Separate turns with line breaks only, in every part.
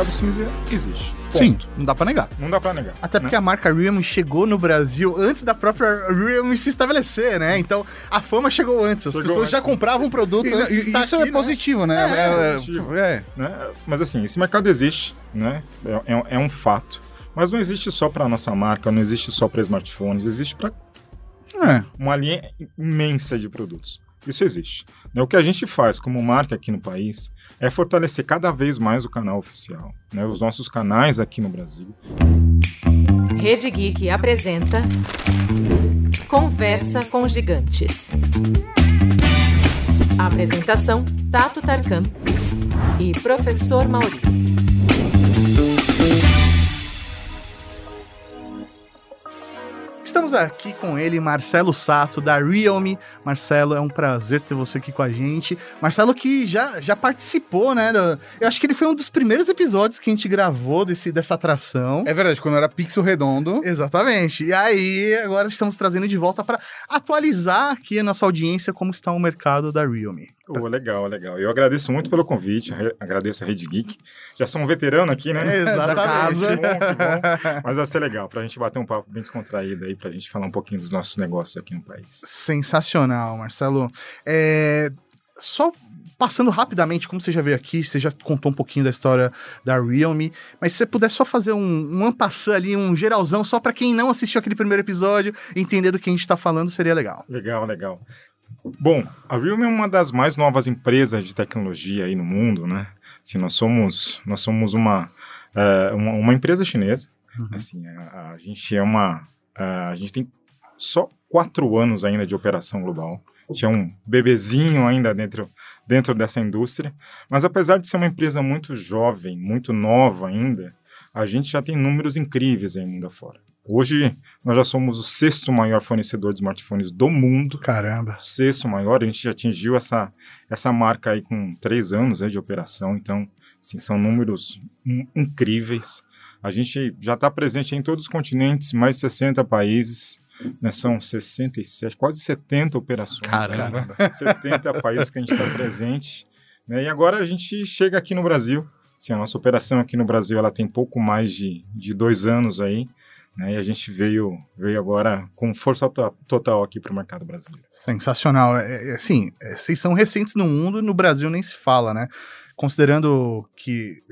mercado cinza existe.
Sim, não dá pra negar.
Não dá pra negar.
Até
né?
porque a marca Realme chegou no Brasil antes da própria Realme se estabelecer, né? Então a fama chegou antes. As
Chegou
pessoas
antes.
já compravam o produto
E-
antes
e-
estar
isso
aqui,
é
né?
positivo, né?
É,
É,
positivo.
é.
né? Mas assim, esse mercado existe, né? É, é- é um fato. Mas não existe só para nossa marca, não existe só para smartphones, existe para
É.
uma linha imensa de produtos. Isso existe. Né, O que a gente faz como marca aqui no país é fortalecer cada vez mais o canal oficial, né? os nossos canais aqui no Brasil.
Rede Geek apresenta Conversa com Gigantes. Apresentação: Tato Tarkan e Professor Mauri.
Estamos aqui com ele, Marcelo Sato, da Realme. Marcelo, é um prazer ter você aqui com a gente. Marcelo que já, já participou, né? Eu acho que ele foi um dos primeiros episódios que a gente gravou desse, dessa atração.
É verdade, quando era pixel redondo.
Exatamente. E aí, agora estamos trazendo de volta para atualizar aqui a nossa audiência como está o mercado da Realme.
Oh, legal, legal. Eu agradeço muito pelo convite, agradeço a Rede Geek. Já sou um veterano aqui, né?
Exatamente.
Da casa. Que bom, que bom. Mas vai ser legal, pra gente bater um papo bem descontraído aí, pra gente falar um pouquinho dos nossos negócios aqui no país.
Sensacional, Marcelo. É, Só passando rapidamente, como você já veio aqui, você já contou um pouquinho da história da Realme, mas se você puder só fazer um, um ampassã ali, um geralzão, só para quem não assistiu aquele primeiro episódio, entender do que a gente tá falando, seria legal.
Legal, legal. Bom, a Realme é uma das mais novas empresas de tecnologia aí no mundo, né? Assim, nós somos, nós somos uma, é, uma, uma empresa chinesa. Assim, a, a gente é uma, a gente tem só quatro anos ainda de operação global. Tinha um bebezinho ainda dentro, dentro dessa indústria. Mas apesar de ser uma empresa muito jovem, muito nova ainda, a gente já tem números incríveis aí mundo afora. Hoje, nós já somos o sexto maior fornecedor de smartphones do mundo.
Caramba.
Sexto maior, a gente já atingiu essa, essa marca aí com três anos né, de operação. Então, assim, são números in- incríveis. A gente já está presente em todos os continentes, mais de 60 países. Né, são 67, quase 70 operações.
Caramba.
70 países que a gente está presente. né, e agora a gente chega aqui no Brasil. Assim, a nossa operação aqui no Brasil ela tem pouco mais de, de dois anos aí. Né, e a gente veio, veio agora com força to- total aqui para o mercado brasileiro.
Sensacional. É, é, assim, é, vocês são recentes no mundo e no Brasil nem se fala, né? Considerando que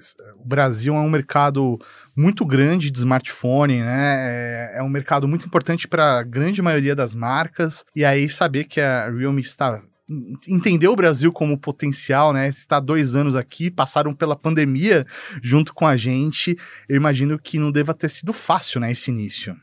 o Brasil é um mercado muito grande de smartphone, né? É, é um mercado muito importante para a grande maioria das marcas. E aí saber que a Realme está entendeu o Brasil como potencial, né? Está dois anos aqui, passaram pela pandemia junto com a gente. Eu imagino que não deva ter sido fácil, né? Esse início.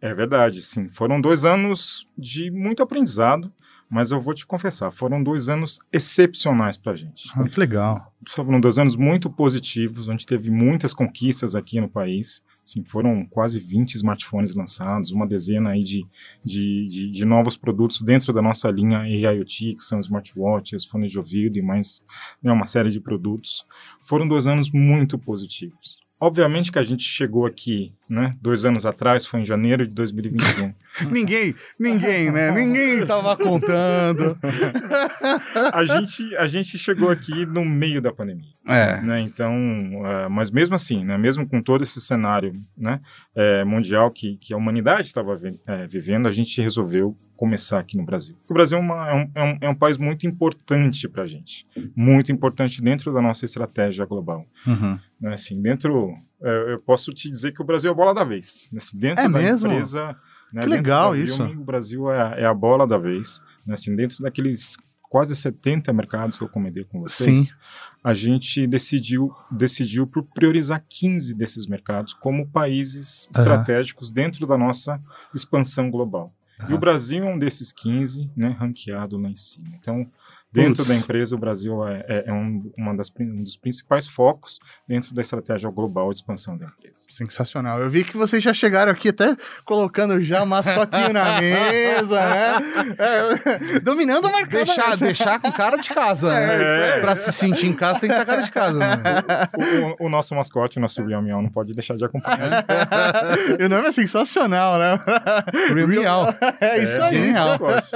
É verdade, sim. Foram dois anos de muito aprendizado, mas eu vou te confessar, foram dois anos excepcionais para a gente.
Ah, que legal.
Foram dois anos muito positivos, onde teve muitas conquistas aqui no país. Assim, foram quase 20 smartphones lançados, uma dezena aí de, de, de, de novos produtos dentro da nossa linha IoT, que são smartwatches, fones de ouvido e mais né, uma série de produtos. Foram dois anos muito positivos. Obviamente que a gente chegou aqui, né, dois anos atrás, foi em janeiro de 2021.
ninguém, ninguém, né? Ninguém tava contando.
a, gente, a gente chegou aqui no meio da pandemia.
É.
né? Então, uh, mas mesmo assim, né? Mesmo com todo esse cenário, né? é, mundial que, que a humanidade estava vi- é, vivendo, a gente resolveu começar aqui no Brasil. Porque o Brasil é, uma- é um, é um- é um país muito importante para a gente, muito importante dentro da nossa estratégia global.
Uhum.
Né? Assim, dentro, eu posso te dizer que o Brasil é a bola da vez. Assim, dentro
É
da
mesmo?
empresa, né,
Que legal isso.
O Brasil é, é a bola da vez. Né? Assim, dentro daqueles quase 70 mercados que eu comentei com vocês,
Sim.
a gente decidiu, decidiu por priorizar 15 desses mercados como países
Aham.
estratégicos dentro da nossa expansão global. E
Aham.
o Brasil é um desses 15, né, ranqueado lá em cima. Então, dentro
Putz.
da empresa, o Brasil é, é- é um, uma das, um dos principais focos dentro da estratégia global de expansão da empresa.
Sensacional. Eu vi que vocês já chegaram aqui até colocando já mascotinho na mesa, né? É, dominando o mercado.
Deixar, deixar com cara de casa, né?
É, aí.
Pra se sentir em casa tem que estar cara de casa, né?
O, o- o nosso mascote, o nosso Real Meow, não pode deixar de acompanhar.
E o nome é sensacional, né?
Real.
É isso aí.
esse
Genial.
mascote.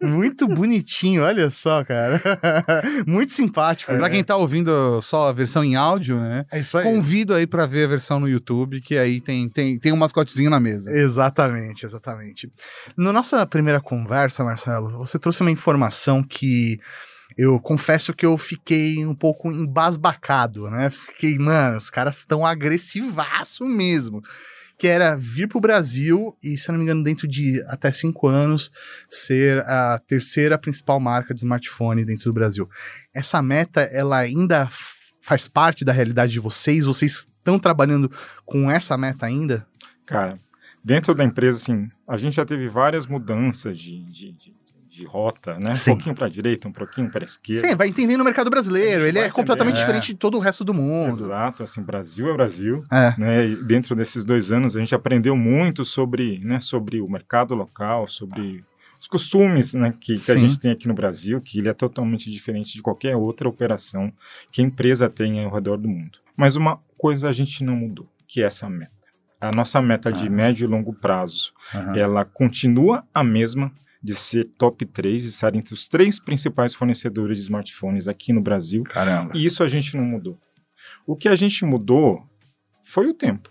Muito bonitinho, olha só. Legal, cara. Muito simpático.
Pra quem tá ouvindo só a versão em áudio, né?
É isso aí.
Convido aí pra ver a versão no YouTube, que aí tem, tem, tem um mascotezinho na mesa.
Exatamente, exatamente. Na nossa primeira conversa, Marcelo, você trouxe uma informação que eu confesso que eu fiquei um pouco embasbacado, né? Fiquei, mano, os caras estão agressivaço mesmo. Que era vir pro Brasil e, se não me engano, dentro de até cinco anos, ser a terceira principal marca de smartphone dentro do Brasil. Essa meta, ela ainda faz parte da realidade de vocês? Vocês estão trabalhando com essa meta ainda?
Cara, dentro da empresa, assim, a gente já teve várias mudanças de, de, de, de rota, né?
Sim.
Um pouquinho para a direita, um pouquinho para a esquerda.
Sim, vai entendendo o mercado brasileiro. Ele é completamente
entender,
diferente de todo o resto do mundo.
Exato, assim, Brasil é Brasil,
É.
né? E dentro desses dois anos a gente aprendeu muito sobre, né, sobre o mercado local, sobre os costumes, né, que, que a gente tem aqui no Brasil, que ele é totalmente diferente de qualquer outra operação que a empresa tem ao redor do mundo. Mas uma coisa a gente não mudou, que é essa meta. A nossa meta de
Ah.
médio e longo prazo,
Aham.
ela continua a mesma de ser top 3, de estar entre os três principais fornecedores de smartphones aqui no Brasil.
Caramba.
E isso a gente não mudou. O que a gente mudou foi o tempo.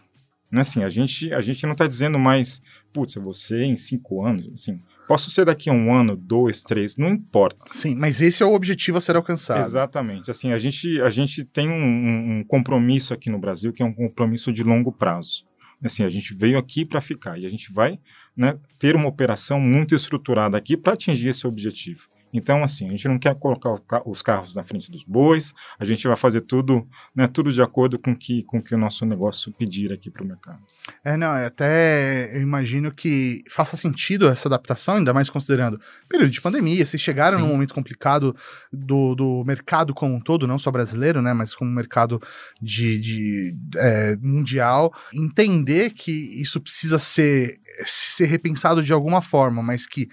Né? Assim, a, gente, a gente não está dizendo mais, putz, ser em cinco anos. Assim, posso ser daqui a um ano, dois, três, não importa.
Sim, mas esse é o objetivo a ser alcançado.
Exatamente. Assim, a gente, a gente tem um- um compromisso aqui no Brasil que é um compromisso de longo prazo. Assim, a gente veio aqui para ficar e a gente vai né, ter uma operação muito estruturada aqui para atingir esse objetivo. Então, assim, a gente não quer colocar os carros na frente dos bois, a gente vai fazer tudo, né, tudo de acordo com que, com que o nosso negócio pedir aqui para o mercado.
É, não, é até eu imagino que faça sentido essa adaptação, ainda mais considerando período de pandemia. Vocês chegaram
Sim.
num momento complicado do, do mercado como um todo, não só brasileiro, né, mas como mercado de, de, é, mundial. Entender que isso precisa ser, ser repensado de alguma forma, mas que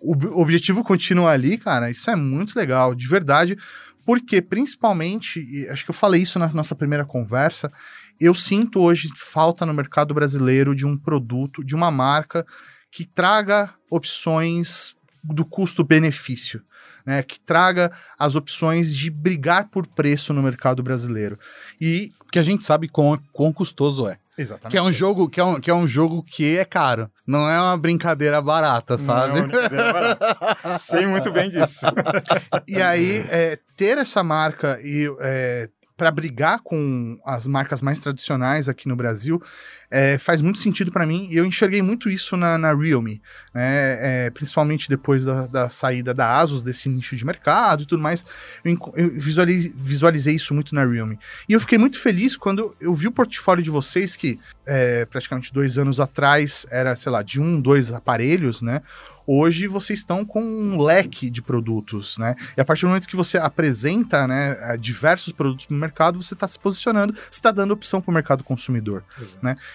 o ob- objetivo continua ali, cara, isso é muito legal, de verdade. Porque, principalmente, acho que eu falei isso na nossa primeira conversa, eu sinto hoje falta no mercado brasileiro de um produto, de uma marca que traga opções do custo-benefício, né? Que traga as opções de brigar por preço no mercado brasileiro. E
Que a gente sabe quão, quão custoso é.
Exatamente.
Que é um jogo que é um, que é um jogo que é caro. Não é uma brincadeira barata, sabe?
Não é uma brincadeira barata. Sei muito bem disso.
E aí, é, ter essa marca e para brigar com as marcas mais tradicionais aqui no Brasil é, faz muito sentido para mim e eu enxerguei muito isso na, na Realme, né? É, principalmente depois da, da saída da Asus desse nicho de mercado e tudo mais. Eu, eu visualizei, visualizei isso muito na Realme. E eu fiquei muito feliz quando eu vi o portfólio de vocês, que é, praticamente dois anos atrás era, sei lá, de um, dois aparelhos, né? Hoje vocês estão com um leque de produtos, né? E a partir do momento que você apresenta né, diversos produtos no mercado, você está se posicionando, você está dando opção para o mercado consumidor.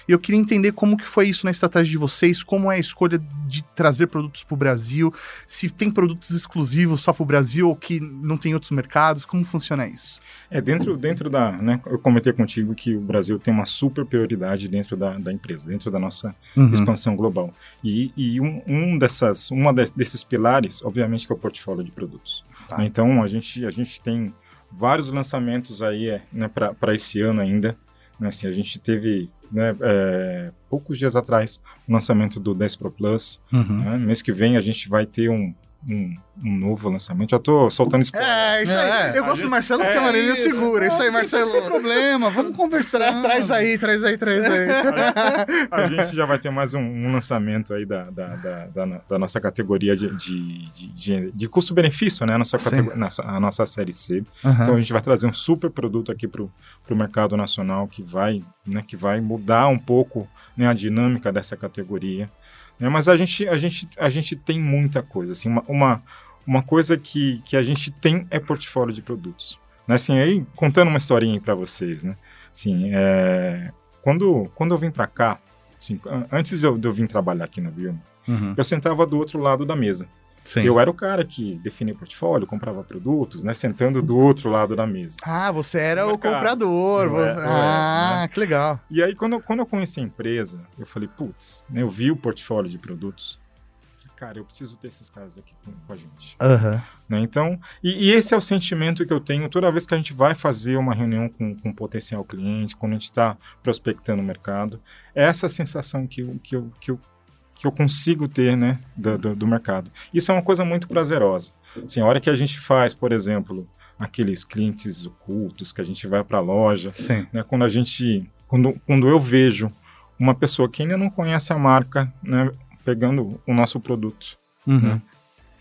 E eu queria entender como que foi isso na estratégia de vocês, como é a escolha de trazer produtos para o Brasil, se tem produtos exclusivos só para o Brasil ou que não tem outros mercados, como funciona isso?
É, dentro, dentro da. Né, eu comentei contigo que o Brasil tem uma super prioridade dentro da, da empresa, dentro da nossa
Uhum.
expansão global. E, e um, um, dessas, uma des- desses pilares, obviamente, que é o portfólio de produtos.
Tá.
Então, a gente, a gente tem vários lançamentos aí é, né, para esse ano ainda. Né, assim, a gente teve, né, é, poucos dias atrás, o lançamento do 10 Pro Plus.
Uhum.
Né, mês que vem a gente vai ter um, um, um novo lançamento. Já tô soltando spoiler.
É, isso aí.
É,
eu
a
gosto
gente-
do Marcelo porque
é
a Marília
isso.
segura. Isso aí,
Não tem
Marcelo.
problema, vamos conversar.
Tra- traz aí, traz aí, traz aí.
A gente já vai ter mais um, um lançamento aí da, da, da, da- da nossa categoria de, de, de, de- de custo-benefício, né? A nossa, nossa- a nossa série C.
Aham.
Então a gente vai trazer um super produto aqui para o mercado nacional que vai, né, que vai mudar um pouco né, a dinâmica dessa categoria. Né? Mas a gente, a, gente, a gente tem muita coisa. Assim, uma, uma, uma coisa que, que a gente tem é portfólio de produtos. Né? Assim, aí, contando uma historinha para vocês, né? Assim, é, quando, quando eu vim para cá, assim, an- antes de eu, de eu vir trabalhar aqui na Biome,
Uhum.
eu sentava do outro lado da mesa.
Sim.
Eu era o cara que definia o portfólio, comprava produtos, né? Sentando do outro lado da mesa.
Ah, você era o comprador.
É,
você-
é,
ah, que legal.
E aí, quando, eu- quando eu conheci a empresa, eu falei, putz, né, eu vi o portfólio de produtos. cara, eu preciso ter esses caras aqui com, com a gente.
Aham.
né? Então, e, e esse é o sentimento que eu tenho toda vez que a gente vai fazer uma reunião com, com um potencial cliente, quando a gente está prospectando o mercado. É essa sensação que eu, que eu, que eu, que eu consigo ter né, do, do, do mercado. Isso é uma coisa muito prazerosa. Assim, a hora que a gente faz, por exemplo, aqueles clientes ocultos, que a gente vai para a loja,
Sim.
né, quando a gente, quando, quando eu vejo uma pessoa que ainda não conhece a marca, né, pegando o nosso produto,
Uhum.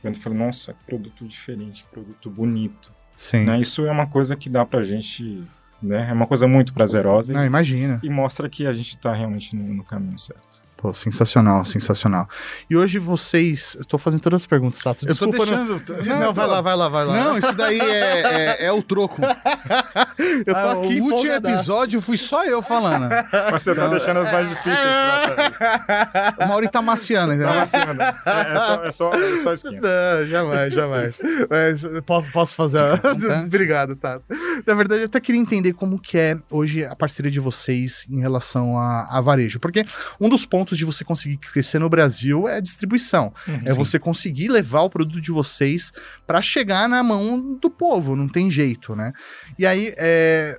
quando fala, nossa, que produto diferente, produto bonito,
Sim.
né, isso é uma coisa que dá pra gente, né, é uma coisa muito prazerosa
Não,
e,
imagina.
e mostra que a gente tá realmente no, no caminho certo.
Pô, sensacional, sensacional. E hoje vocês. Eu tô fazendo todas as perguntas, tá?
Eu
Desculpa,
tô
não-
deixando.
Não, vai lá, vai lá, vai lá.
Não, isso daí é, é, é o troco.
eu tô
Ah,
aqui
o último episódio fui só eu falando.
Mas você tá deixando as mais difíceis pra.
O Mauri tá maciando, entendeu?
Tá vacilando. É, é só, é só, é só.
Não, jamais, jamais. Mas eu posso, posso fazer. a-
Tá.
Obrigado, Tato. Na verdade, eu até queria entender como que é hoje a parceria de vocês em relação a, a varejo. Porque um dos pontos de você conseguir crescer no Brasil é a distribuição. É você conseguir levar o produto de vocês para chegar na mão do povo, não tem jeito, né? E aí, é,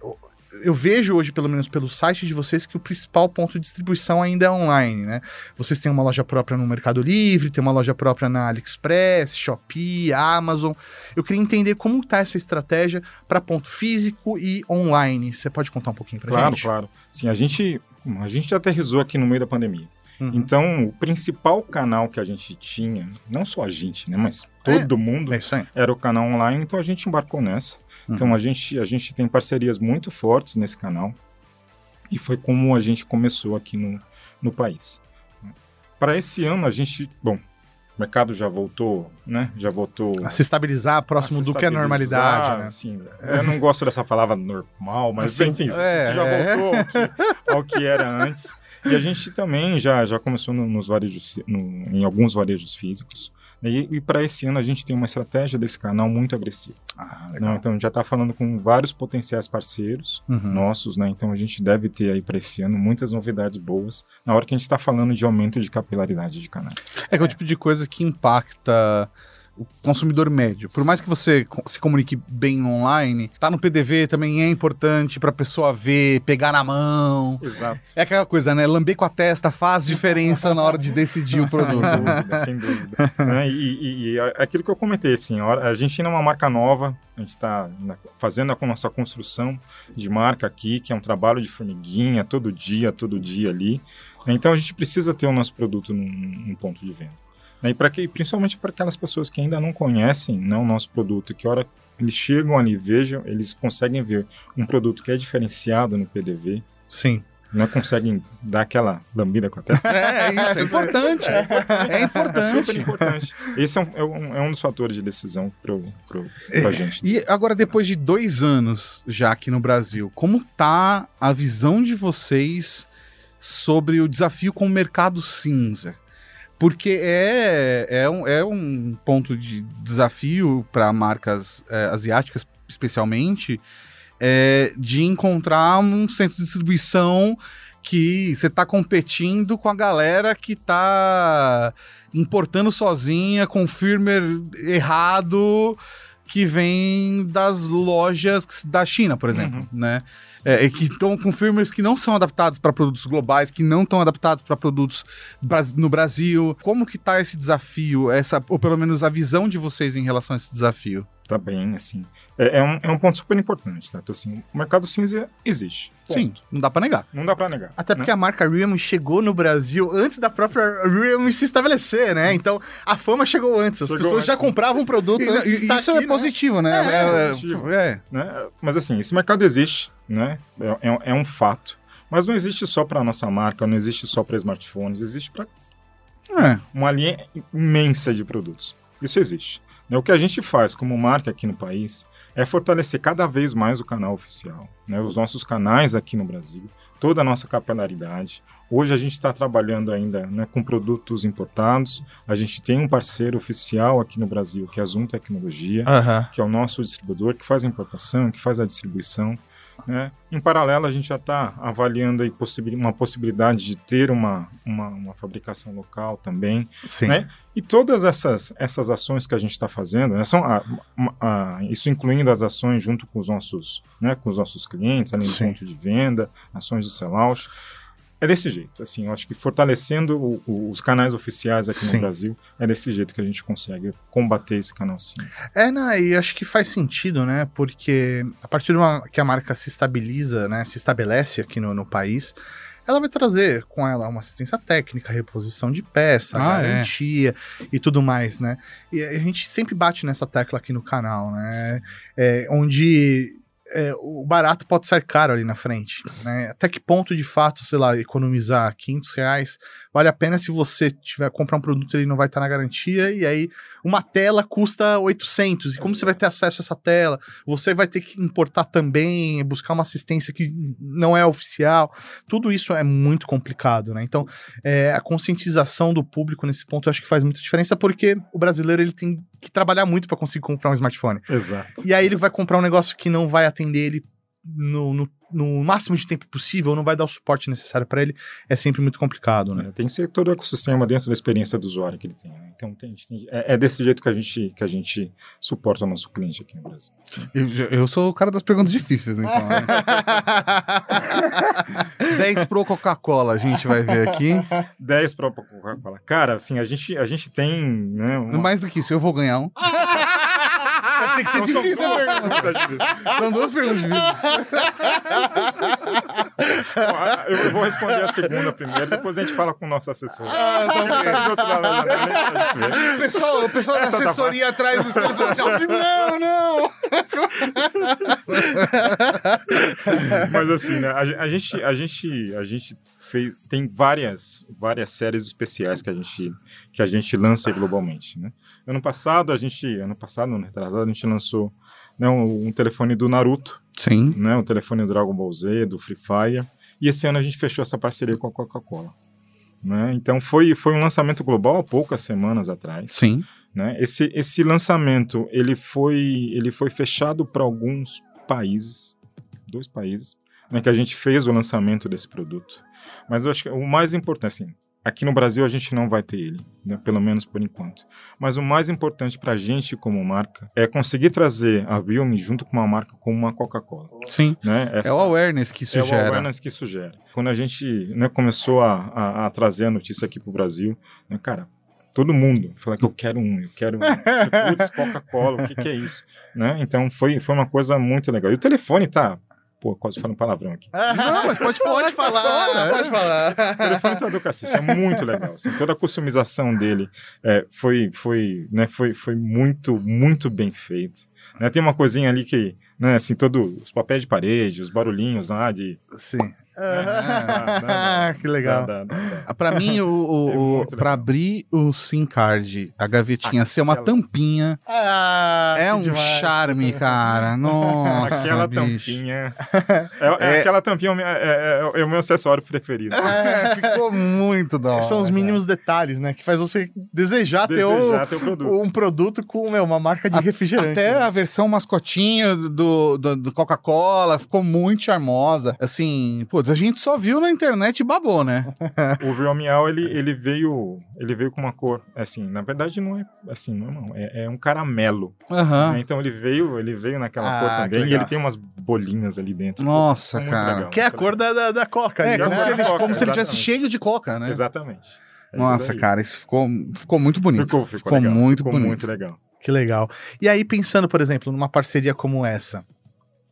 eu vejo hoje, pelo menos pelo site de vocês, que o principal ponto de distribuição ainda é online, né? Vocês têm uma loja própria no Mercado Livre, tem uma loja própria na AliExpress, Shopee, Amazon. Eu queria entender como tá essa estratégia para ponto físico e online. Você pode contar um pouquinho pra
Claro,
gente?
claro. Sim, a gente, a gente aterrizou aqui no meio da pandemia.
Uhum.
Então, o principal canal que a gente tinha, não só a gente, né, mas todo mundo,
É isso aí.
era o canal online, então a gente embarcou nessa.
Uhum.
Então a gente, a gente tem parcerias muito fortes nesse canal e foi como a gente começou aqui no, no país. Para esse ano a gente, bom, o mercado já voltou, né? Já voltou
A se estabilizar próximo
se
do que é normalidade, né?
assim, eu não gosto dessa palavra normal, mas
Assim,
enfim,
é,
já
é.
voltou ao que, ao que era antes. E a gente também já, já começou no- nos varejos, no- em alguns varejos físicos. E, e para esse ano a gente tem uma estratégia desse canal muito agressiva.
Ah,
né? Então já está falando com vários potenciais parceiros
Uhum.
nossos, né? Então a gente deve ter aí para esse ano muitas novidades boas na hora que a gente está falando de aumento de capilaridade de canais.
É que é o tipo de coisa que impacta o consumidor médio. Por mais que você se comunique bem online, tá no PDV também é importante pra pessoa ver, pegar na mão.
Exato.
É aquela coisa, né? Lamber com a testa faz diferença na hora de decidir o
Sem
produto.
dúvida, sem dúvida. né? e, e- e é aquilo que eu comentei, assim, a gente ainda é uma marca nova, a gente está fazendo a nossa construção de marca aqui, que é um trabalho de formiguinha, todo dia, todo dia ali. Então a gente precisa ter o nosso produto num, num ponto de venda. Né? E para que, principalmente para aquelas pessoas que ainda não conhecem né, o nosso produto, que a hora eles chegam ali, vejam, eles conseguem ver um produto que é diferenciado no PDV,
Sim.
né, conseguem dar aquela lambida com a testa.
É, isso, é importante. É
É
importante.
super importante. Esse é um, é um, é um dos fatores de decisão pro, pra gente.
E agora, depois de dois anos já aqui no Brasil, como tá a visão de vocês sobre o desafio com o mercado cinza? Porque é, é, um, é um ponto de desafio para marcas é, asiáticas, especialmente, é, de encontrar um centro de distribuição que você está competindo com a galera que está importando sozinha, com firmware errado, que vem das lojas da China, por exemplo,
Uhum.
né? É, e que estão com firmwares que não são adaptados para produtos globais, que não estão adaptados para produtos no Brasil. Como que tá esse desafio, essa, ou pelo menos a visão de vocês em relação a esse desafio?
Tá bem, assim. É, é um, é um ponto super importante, tá? Então, assim, o mercado cinza existe. Ponto.
Sim, não dá para negar.
Não dá pra negar.
Até porque a marca Realme chegou no Brasil antes da própria Realme se estabelecer, né? Então a fama chegou antes. As
Chegou
pessoas
antes.
já compravam o produto
E-
antes
e-
estar
isso
aqui,
é
né?
positivo, né?
É,
É,
positivo.
é.
né? Mas, assim, esse mercado existe, né? É, é- é um fato. Mas não existe só para nossa marca, não existe só para smartphones, existe para
é.
uma linha imensa de produtos. Isso existe. Né, O que a gente faz como marca aqui no país é fortalecer cada vez mais o canal oficial, né, os nossos canais aqui no Brasil, toda a nossa capilaridade. Hoje a gente está trabalhando ainda né, com produtos importados. A gente tem um parceiro oficial aqui no Brasil, que é a Zoom Tecnologia,
Aham.
que é o nosso distribuidor, que faz a importação, que faz a distribuição. Né? Em paralelo, a gente já está avaliando aí possibil- uma possibilidade de ter uma, uma, uma fabricação local também.
Sim.
Né? E todas essas, essas ações que a gente está fazendo, né, são a- a- a- isso incluindo as ações junto com os nossos, né, com os nossos clientes, além do
Sim.
ponto de venda, ações de sellout, é desse jeito. Assim, eu acho que fortalecendo o- o- os canais oficiais aqui
Sim.
no Brasil, é desse jeito que a gente consegue combater esse canal cinza.
É, não, e acho que faz sentido, né? Porque a partir do uma, que a marca se estabiliza, né? Se estabelece aqui no, no país, ela vai trazer com ela uma assistência técnica, reposição de peça,
Ah, é.
garantia e tudo mais, né? E a gente sempre bate nessa tecla aqui no canal, né? É, onde é, o barato pode ser caro ali na frente, né? Até que ponto, de fato, sei lá, economizar 500 reais vale a pena se você tiver comprar um produto ele não vai estar na garantia e aí uma tela custa 800 e como você vai ter acesso a essa tela? Você vai ter que importar também, buscar uma assistência que não é oficial. Tudo isso é muito complicado, né? Então, é, a conscientização do público nesse ponto eu acho que faz muita diferença porque o brasileiro ele tem que trabalhar muito para conseguir comprar um smartphone.
Exato.
E aí ele vai comprar um negócio que não vai atender ele no, no, no máximo de tempo possível, não vai dar o suporte necessário para ele. É sempre muito complicado, né?
né? Tem que ser todo o ecossistema dentro da experiência do usuário que ele tem. né? Então tem, tem- é, é desse jeito que a gente que a gente suporta o nosso cliente aqui no Brasil.
Eu, eu sou o cara das perguntas difíceis, né, então. né? 10 pro Coca-Cola, a gente vai ver aqui.
10 para Coca-Cola. Cara, assim, a gente a gente tem, né, uma-
Mais do que isso, eu vou ganhar um. Tem que ser
Não,
difícil a pergunta. São duas perguntas difíceis.
Eu vou responder a segunda primeiro, depois a gente fala com o nosso assessor.
Ah, tá
tá né?
O pessoal, o pessoal da
Essa tá
assessoria atrás do espelho fala assim, assim, não, não.
Mas assim, né, a, gen- a gente, a gente, a gente fez, tem várias, várias séries especiais que a gente, que a gente lança globalmente, né? Ano passado a gente, ano passado, ano retrasado, a gente lançou né, um, um telefone do Naruto,
Sim.
né, um telefone do Dragon Ball Z, do Free Fire, e esse ano a gente fechou essa parceria com a Coca-Cola. Né? Então foi, foi um lançamento global há poucas semanas atrás.
Sim.
né? Esse, esse lançamento ele foi, ele foi fechado para alguns países, dois países, né, que a gente fez o lançamento desse produto. Mas eu acho que o mais importante, assim, aqui no Brasil a gente não vai ter ele, né, pelo menos por enquanto. Mas o mais importante para a gente como marca é conseguir trazer a Realme junto com uma marca como uma Coca-Cola.
Sim.
Né?
É
Essa-
o awareness que isso
é o
gera.
awareness que isso gera. Quando a gente né, começou a, a- a trazer a notícia aqui pro Brasil, né, cara, todo mundo falou que eu quero um, eu quero um. Putz, Coca-Cola, o que, que é isso? Né? Então foi, foi uma coisa muito legal. E o telefone tá. Pô, quase falando palavrão aqui.
Não, mas pode falar.
Pode falar, pode falar.
O telefone tá do cacete, é muito legal. assim, toda a customização dele é, foi, foi, né, foi, foi muito, muito bem feito. Né, tem uma coisinha ali que, né, assim, todos os papéis de parede, os barulhinhos lá de.
Sim.
Ah,
Ah, que legal.
Ah, Pra mim, o, o,
É
o- pra
legal.
abrir o SIM card, a gavetinha ser uma
Aquela-
tampinha,
Ah,
é
que
um
demais.
charme, cara. Nossa,
aquela
bicho.
tampinha. É, é- Aquela tampinha é, o meu- é- é- é o meu acessório preferido.
É, ficou muito da hora.
São os mínimos detalhes, né? Que faz você desejar, ter
Desejar
o-
ter o produto.
um produto com meu, uma marca de
A-
refrigerante.
Até
né?
a versão mascotinha do, do, do Coca-Cola ficou muito charmosa. Assim, putz, a gente só viu na internet e babou, né?
O Real Meow, ele, ele veio ele veio com uma cor, assim, na verdade não é assim, não, não, é, é um caramelo.
Aham.
né? Então ele veio, ele veio naquela
Ah,
cor também e ele tem umas bolinhas ali dentro.
Nossa,
Muito
cara.
legal,
Que é a cor da, da, da Coca.
É,
ali,
como,
né?
se ele,
Coca,
como se ele tivesse cheio de coca, né?
Exatamente. É
Nossa,
isso
cara, isso ficou, ficou muito bonito.
Ficou, ficou,
Ficou
legal.
muito
ficou
bonito.
muito legal.
Que legal. E aí, pensando, por exemplo, numa parceria como essa,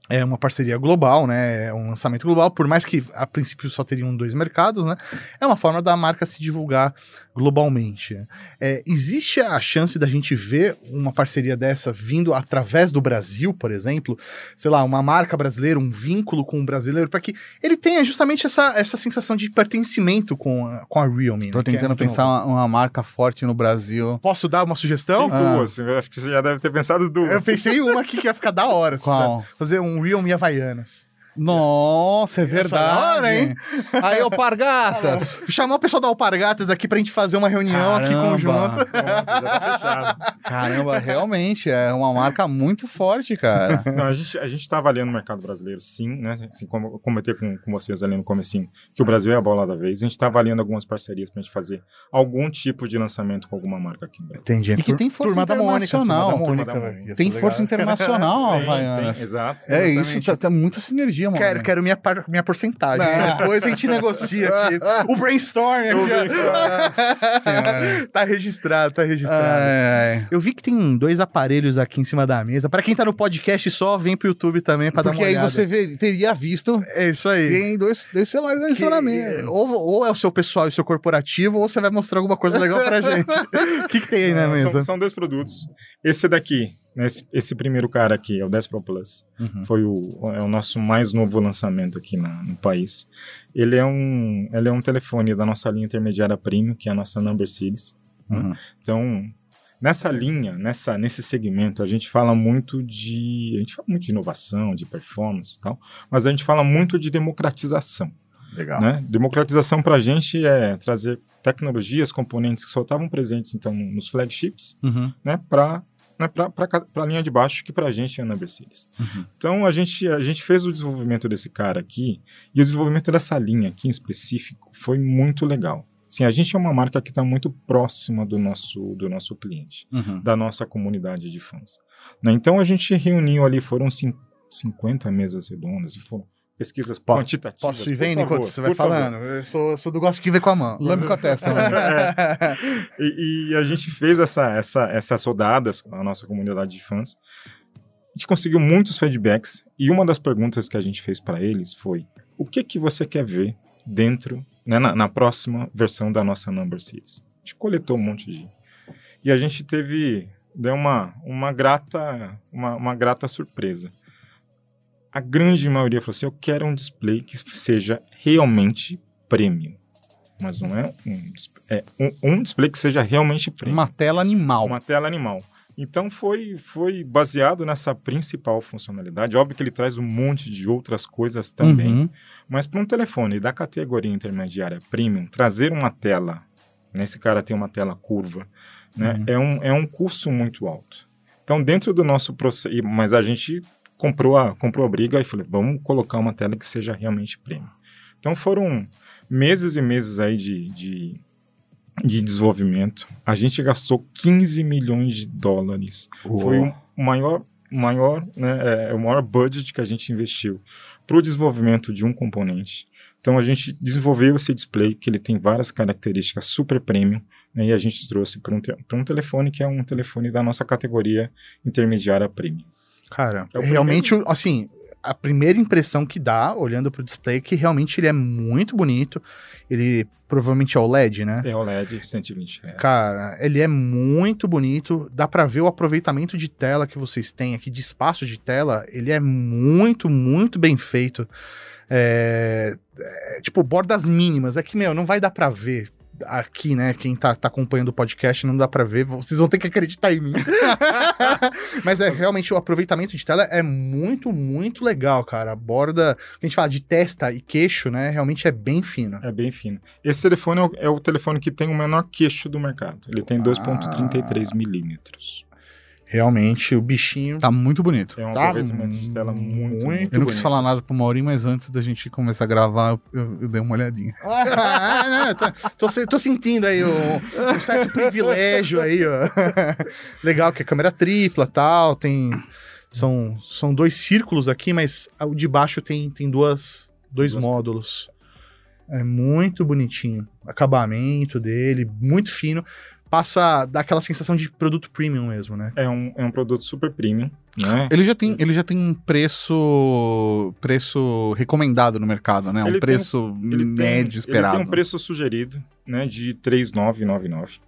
é uma parceria global, né? É um lançamento global, por mais que a princípio só teriam dois mercados, né? É uma forma da marca se divulgar globalmente. É, existe a chance da gente ver uma parceria dessa vindo através do Brasil, por exemplo? Sei lá, uma marca brasileira, um vínculo com um brasileiro, para que ele tenha justamente essa, essa sensação de pertencimento com a, com a Realme.
Tô
né? É
tentando
muito
pensar uma, uma marca forte no Brasil.
Posso dar uma sugestão?
Tem
Ah.
duas, eu acho que você já deve ter pensado duas.
Eu pensei uma aqui que ia ficar da hora. se
Qual?
Fazer um Realme Havaianas.
Nossa, é
Essa
verdade.
hora, hein?
Aí, Alpargatas.
Chamar o pessoal da Alpargatas aqui pra gente fazer uma reunião aqui
Caramba.
tá fechado.
Caramba, realmente é uma marca muito forte, cara.
Não, a gente a gente está avaliando o mercado brasileiro, sim, né? Assim, como eu comentei com, com vocês ali no comecinho, que o Brasil é a bola da vez. A gente está avaliando algumas parcerias para a gente fazer algum tipo de lançamento com alguma marca aqui no Brasil.
Entendi.
E que tem força
Turma da Mônica,
internacional.
turma da
Turma
Mônica,
da
velho.
Mônica.
Ia ser
Tem força internacional,
Tem, tem,
Havaianas.
exato.
É isso, tá, tá muita sinergia, mano.
Quero, quero minha, par- minha porcentagem.
Não.
Depois a gente negocia aqui. O brainstorm aqui.
O
senhora.
tá registrado, tá registrado.
Ai, ai.
Eu vi que tem dois aparelhos aqui em cima da mesa. Pra quem tá no podcast só, vem pro YouTube também pra dar
Porque
uma
aí
olhada.
você vê- teria visto.
É isso aí.
Tem dois, dois celulares
Que-
nesse estacionamento.
ou, ou é o seu pessoal e o seu corporativo, ou você vai mostrar alguma coisa legal pra gente. O que, que tem aí na mesa?
São, são dois produtos. Esse daqui, esse, esse primeiro cara aqui, é o 10 Pro Plus.
Uhum.
Foi o, é o nosso mais novo lançamento aqui na- no país. Ele é, um, ele é um telefone da nossa linha intermediária premium, que é a nossa Number Series.
Uhum.
Então, nessa linha, nessa, nesse segmento, a gente fala muito de. A gente fala muito de inovação, de performance e tal, mas a gente fala muito de democratização.
Legal.
Né? Democratização para a gente é trazer tecnologias, componentes que só estavam presentes então nos flagships,
Uhum.
né, para né, para a linha de baixo, que para a gente é a Number Series.
Uhum.
Então a gente, a gente fez o desenvolvimento desse cara aqui, e o desenvolvimento dessa linha aqui em específico foi muito legal. Sim, a gente é uma marca que está muito próxima do nosso, do nosso cliente,
Uhum.
da nossa comunidade de fãs. né? Então a gente reuniu ali, foram cin- 50 mesas redondas, e foram pesquisas quantitativas.
Posso ir vendo enquanto você vai
por favor.
falando? Eu sou, sou do gosto que vê com a mão.
Lambe com a testa, né?
E, e a gente fez essa, essa, essas rodadas com a nossa comunidade de fãs. A gente conseguiu muitos feedbacks e uma das perguntas que a gente fez para eles foi: o que que você quer ver dentro, né, na, na próxima versão da nossa Number Series? A gente coletou um monte de e a gente teve deu uma uma grata uma, uma grata surpresa. A grande maioria falou assim: eu quero um display que seja realmente premium. Mas não é um, é um, um display que seja realmente premium.
Uma tela animal.
Uma tela animal. Então foi, foi baseado nessa principal funcionalidade. Óbvio que ele traz um monte de outras coisas também.
Uhum.
Mas para um telefone da categoria intermediária premium, trazer uma tela, nesse cara tem uma tela curva, né,
Uhum.
é, um, é um custo muito alto. Então, dentro do nosso processo. Mas a gente comprou a, comprou a briga e falei, vamos colocar uma tela que seja realmente premium. Então foram meses e meses aí de, de, de desenvolvimento. A gente gastou 15 milhões de dólares. Foi o maior, maior, né, é, o maior budget que a gente investiu para o desenvolvimento de um componente. Então a gente desenvolveu esse display, que ele tem várias características super premium, né, e a gente trouxe para um, te- um telefone que é um telefone da nossa categoria intermediária premium.
Cara,
É
realmente, assim, a primeira impressão que dá, olhando pro display, é que realmente ele é muito bonito. Ele provavelmente é OLED, né?
É OLED 120 Hz.
Cara, ele é muito bonito. Dá pra ver o aproveitamento de tela que vocês têm aqui, de espaço de tela. Ele é muito, muito bem feito. É, é, tipo, bordas mínimas. É que, meu, não vai dar pra ver aqui, né? Quem tá, tá acompanhando o podcast não dá pra ver. Vocês vão ter que acreditar em mim. Mas é realmente o aproveitamento de tela é muito, muito legal, cara. A borda, a gente fala de testa e queixo, né? Realmente é bem fino.
É bem fino. Esse telefone é o, é o telefone que tem o menor queixo do mercado. Ele tem 2,33 milímetros.
Realmente, o bichinho.
Tá muito bonito.
É um
Tá
aproveitamento de tela muito,
muito
Eu não quis falar nada pro Maurinho, mas antes da gente começar a gravar, eu, eu dei uma olhadinha.
Ah, não, tô, tô, tô sentindo aí um, um certo privilégio aí, ó. Legal que a câmera tripla tal, tem são, são dois círculos aqui, mas o de baixo tem, tem duas, dois
Duas-
módulos. É muito bonitinho. Acabamento dele, muito fino. Passa dá aquela sensação de produto premium mesmo, né?
É um, é um produto super premium, né?
Ele já tem, ele já tem um preço preço recomendado no mercado, né? Um
Ele tem-
preço
Ele
médio
tem,
esperado.
Ele tem um preço sugerido, né, de 3,999.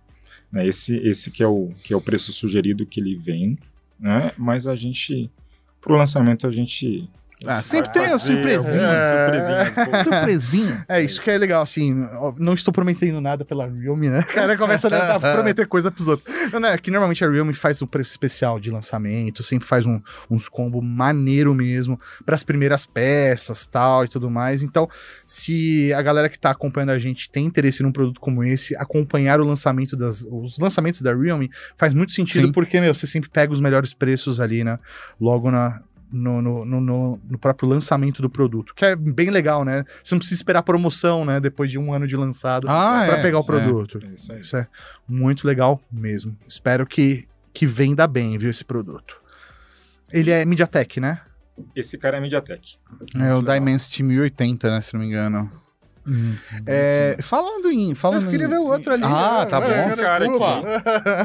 Né, esse esse que é o que é o preço sugerido que ele vem, né? Mas a gente pro lançamento a gente
Ah, sempre tem as
fazer
surpresinhas,
pô.
Surpresinha.
É, isso que é legal, assim, não estou prometendo nada pela Realme, né? O cara começa a prometer coisa pros outros. Não, não, é que normalmente a Realme faz um preço especial de lançamento, sempre faz um- uns combo maneiro mesmo, para as primeiras peças, tal, e tudo mais. Então, se a galera que tá acompanhando a gente tem interesse num produto como esse, acompanhar o lançamento das... Os lançamentos da Realme faz muito sentido,
Sim.
porque, meu, você sempre pega os melhores preços ali, né? Logo na... No, no, no, no- no próprio lançamento do produto, que é bem legal, né? Você não precisa esperar promoção, né? Depois de um ano de lançado
Ah,
para
é,
pegar o
é.
produto.
É isso.
Isso é muito legal mesmo. Espero que, que venda bem, viu, esse produto. Ele é MediaTek, né?
Esse cara é MediaTek.
É o
legal.
Dimensity 1080, né? Se não me engano. É, falando em. Falando
Eu queria
em-
ver o outro ali.
Ah,
né?
tá bom.
Agora,
Esse cara
Desculpa.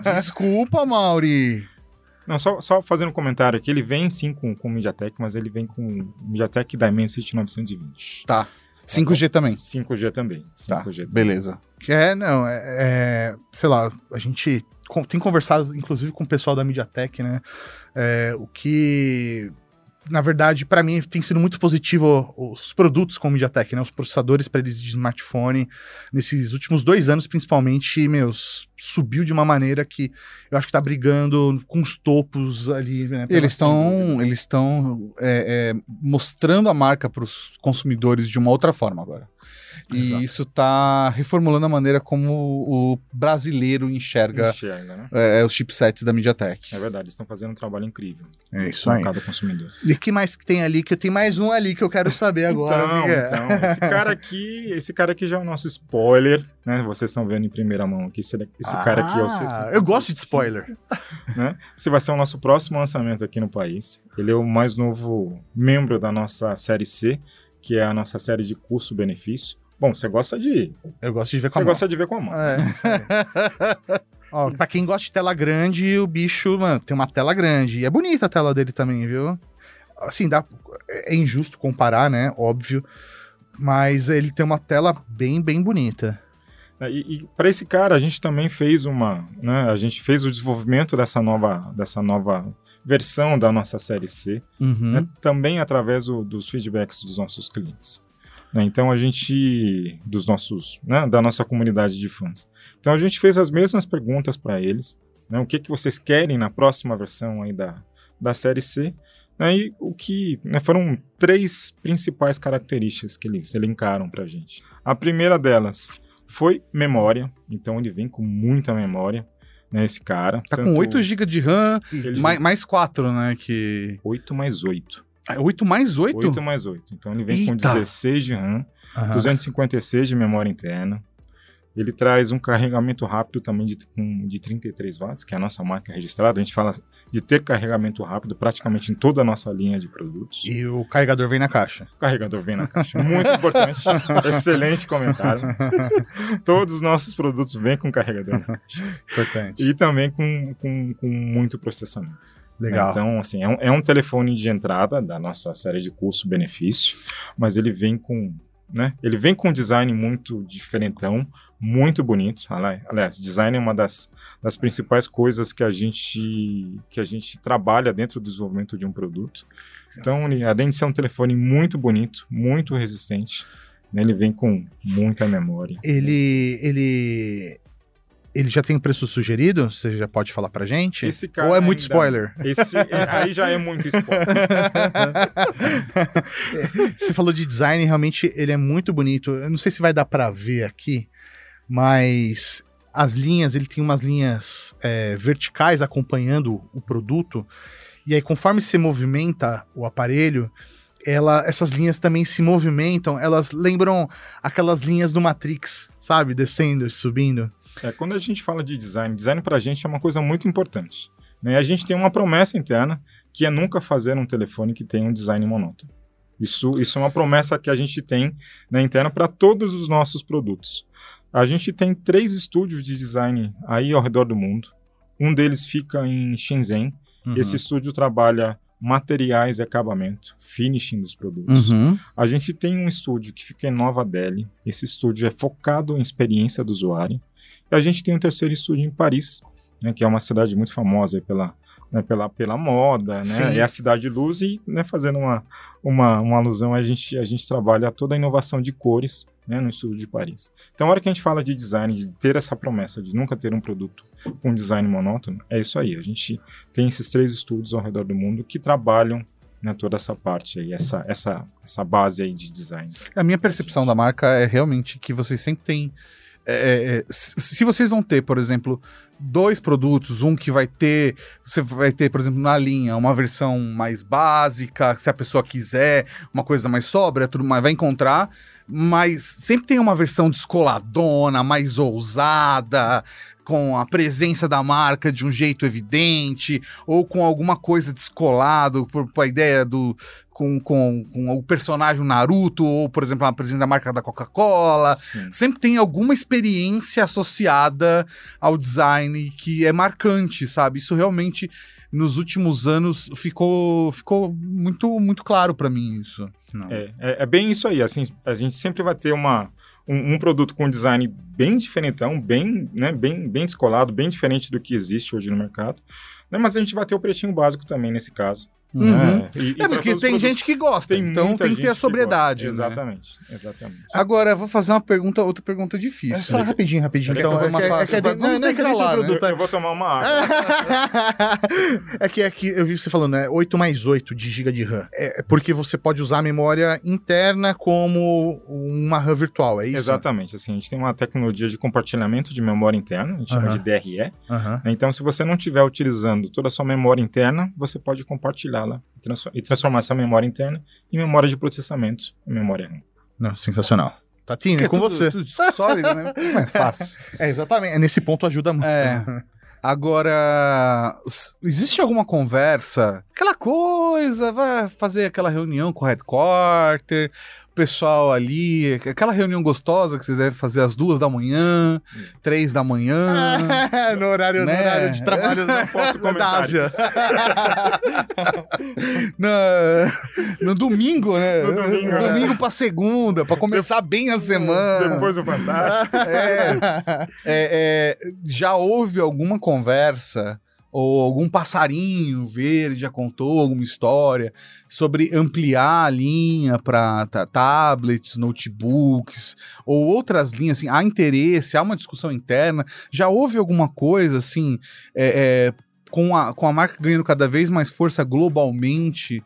Desculpa, Mauri.
Não, só, só fazendo um comentário aqui, ele vem sim com, com MediaTek, mas ele vem com MediaTek Dimensity 920.
Tá. 5G também.
5G também.
Tá.
5G também.
Beleza.
Que é, não, é, é, sei lá, a gente tem conversado, inclusive, com o pessoal da MediaTek, né? É, o que, na verdade, para mim tem sido muito positivo os produtos com MediaTek, né? Os processadores para eles de smartphone, nesses últimos dois anos, principalmente, meus, subiu de uma maneira que eu acho que tá brigando com os topos ali, né?
Eles estão eles estão é, é, mostrando a marca para os consumidores de uma outra forma agora. E
Exato.
isso está reformulando a maneira como o brasileiro enxerga
Enxerga, né?
é, os chipsets da MediaTek.
É verdade, eles estão fazendo um trabalho incrível.
É isso aí.
cada consumidor.
E o que mais que tem ali? Que eu tenho mais um ali que eu quero saber agora.
então,
o que que é?
então, esse cara aqui, esse cara aqui já é o nosso spoiler, né? Vocês estão vendo em primeira mão aqui. Esse, esse cara aqui é o
Ah,
C55,
Eu gosto de spoiler.
Né? Esse vai ser o nosso próximo lançamento aqui no país. Ele é o mais novo membro da nossa série C, que é a nossa série de custo-benefício. Bom, você gosta de,
Eu gosto de ver com
você
a mão.
gosta de ver com a mão.
É. Ó, pra quem gosta de tela grande, o bicho, mano, tem uma tela grande. E é bonita a tela dele também, viu? Assim, dá, é injusto comparar, né? Óbvio. Mas ele tem uma tela bem, bem bonita.
É, E, e para esse cara a gente também fez uma, né, a gente fez o desenvolvimento dessa nova, dessa nova versão da nossa série C,
Uhum.
né, também através do- dos feedbacks dos nossos clientes. Né? Então a gente, dos nossos, né, da nossa comunidade de fãs. Então a gente fez as mesmas perguntas para eles, né, o que que vocês querem na próxima versão aí da, da série C, né, e o que né, foram três principais características que eles elencaram para a gente. A primeira delas foi memória, então ele vem com muita memória, né, esse cara.
Tá com 8 GB de RAM, mais, mais 4, né? Que.
8 mais 8.
8 mais 8?
8 mais 8. Então ele vem com
Eita!
16 de RAM,
Aham.
256 de memória interna. Ele traz um carregamento rápido também de, com- de 33 watts, que é a nossa marca registrada. A gente fala de ter carregamento rápido praticamente em toda a nossa linha de produtos.
E o carregador vem na caixa.
O carregador vem na caixa. Muito importante. Excelente comentário. Todos os nossos produtos vêm com carregador na caixa.
Importante.
E também com, com, com muito processamento.
Legal.
Então, assim, é um, é um telefone de entrada da nossa série de custo-benefício, mas ele vem com, né? Ele vem com um design muito diferentão, muito bonito. Ali- Aliás, design é uma das, das principais coisas que a gente que a gente trabalha dentro do desenvolvimento de um produto. Então, ele, além de ser um telefone muito bonito, muito resistente, né, ele vem com muita memória.
Ele. Ele. Ele já tem o preço sugerido? Você já pode falar pra gente?
Esse cara
Ou é muito
ainda-
spoiler?
Esse, aí já é muito spoiler.
Você falou de design, realmente ele é muito bonito. Eu não sei se vai dar pra ver aqui, mas as linhas, ele tem umas linhas é, verticais acompanhando o produto. E aí, conforme você movimenta o aparelho, ela, essas linhas também se movimentam. Elas lembram aquelas linhas do Matrix, sabe? Descendo e subindo.
É, quando a gente fala de design, design para a gente é uma coisa muito importante. Né? A gente tem uma promessa interna que é nunca fazer um telefone que tenha um design monótono. Isso, isso é uma promessa que a gente tem na interna para todos os nossos produtos. A gente tem três estúdios de design aí ao redor do mundo. Um deles fica em Shenzhen.
Uhum.
Esse estúdio trabalha materiais e acabamento, finishing dos produtos.
Uhum.
A gente tem um estúdio que fica em Nova Delhi. Esse estúdio é focado em experiência do usuário. E a gente tem um terceiro estúdio em Paris, né, que é uma cidade muito famosa pela né, pela, pela moda, né?
Sim.
É a cidade de luz e, né, fazendo uma, uma, uma alusão, a gente, a gente trabalha toda a inovação de cores, né, no estúdio de Paris. Então, a hora que a gente fala de design, de ter essa promessa de nunca ter um produto com design monótono, é isso aí. A gente tem esses três estúdios ao redor do mundo que trabalham né, toda essa parte aí, essa, essa, essa base aí de design.
A minha percepção da marca é realmente que vocês sempre têm. é, é, é, se vocês vão ter, por exemplo, dois produtos, um que vai ter. Você vai ter, por exemplo, na linha, uma versão mais básica, se a pessoa quiser, uma coisa mais sóbria, tudo mais, vai encontrar. Mas sempre tem uma versão descoladona, mais ousada, com a presença da marca de um jeito evidente, ou com alguma coisa descolado, por, por a ideia do, com, com, com o personagem Naruto, ou, por exemplo, a presença da marca da Coca-Cola. Sempre tem alguma experiência associada ao design que é marcante, sabe? Isso realmente, nos últimos anos, ficou, ficou muito, muito claro pra mim, isso.
É, é, é bem isso aí. Assim, a gente sempre vai ter uma, um, um produto com design bem diferentão, bem, né, bem, bem descolado, bem diferente do que existe hoje no mercado. Né, mas a gente vai ter o pretinho básico também nesse caso.
Uhum.
né? E-
É porque tem gente que gosta,
Tem
então tem que ter a sobriedade. né?
Exatamente, exatamente.
Agora, eu vou fazer uma pergunta, outra pergunta
É
difícil.
só rapidinho, rapidinho. Então,
fazer
é
uma
que- é que é
Vamos
não, é
que
que é
falar,
do
né?
produto,
Eu vou tomar uma água.
é que aqui eu vi você falando, né? 8 mais 8 de GB de RAM. É porque você pode usar a memória interna como uma RAM virtual, é isso?
Exatamente. Assim, a gente tem uma tecnologia de compartilhamento de memória interna, a gente chama
Aham.
de DRE.
Aham.
Então, se você não estiver utilizando toda a sua memória interna, você pode compartilhá-la e transfor- e transformar essa memória interna em memória de processamento em memória RAM.
Não, sensacional. Tatinho, é com
tudo-
você.
tudo sólido, né? Mais fácil.
É, exatamente. Nesse ponto ajuda muito.
É. Agora, s- existe alguma conversa? Aquela coisa, vai fazer aquela reunião com o headquarter, pessoal ali, aquela reunião gostosa que vocês devem fazer às duas da manhã, três da manhã.
no, horário,
Né?
no horário de trabalho não
posso comentar.
Na- no domingo, né?
No domingo, né?
domingo pra segunda, pra começar bem a semana.
Depois do Fantástico.
É, é, é, já houve alguma conversa ou algum passarinho verde já contou alguma história sobre ampliar a linha para tablets, notebooks ou outras linhas? Assim, há interesse, há uma discussão interna? Já houve alguma coisa assim? é, é, com a, com a marca ganhando cada vez mais força globalmente,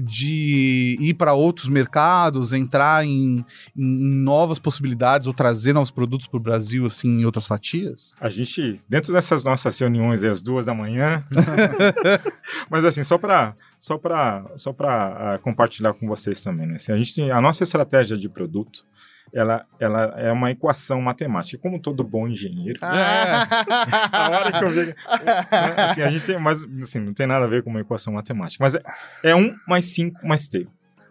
de ir para outros mercados, entrar em, em novas possibilidades ou trazer novos produtos para o Brasil, assim, em outras fatias?
A gente, dentro dessas nossas reuniões às duas da manhã, mas assim, só para só para só para compartilhar com vocês também, né? Assim, a gente tem- a nossa estratégia de produto, ela, ela é uma equação matemática, como todo bom engenheiro. A hora que eu vi, né, assim, a gente tem, mas assim, não tem nada a ver com uma equação matemática, mas é, é 1 mais 5 mais T.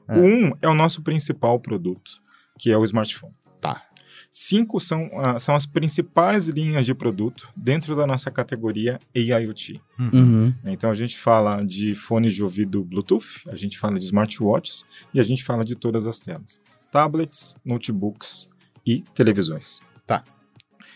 O 1 é o nosso principal produto, que é o smartphone.
Tá.
Cinco são, ah, são as principais linhas de produto dentro da nossa categoria AIoT.
Uhum.
Então a gente fala de fones de ouvido Bluetooth, a gente fala de smartwatches e a gente fala de todas as telas. Tablets, notebooks e televisões.
Tá.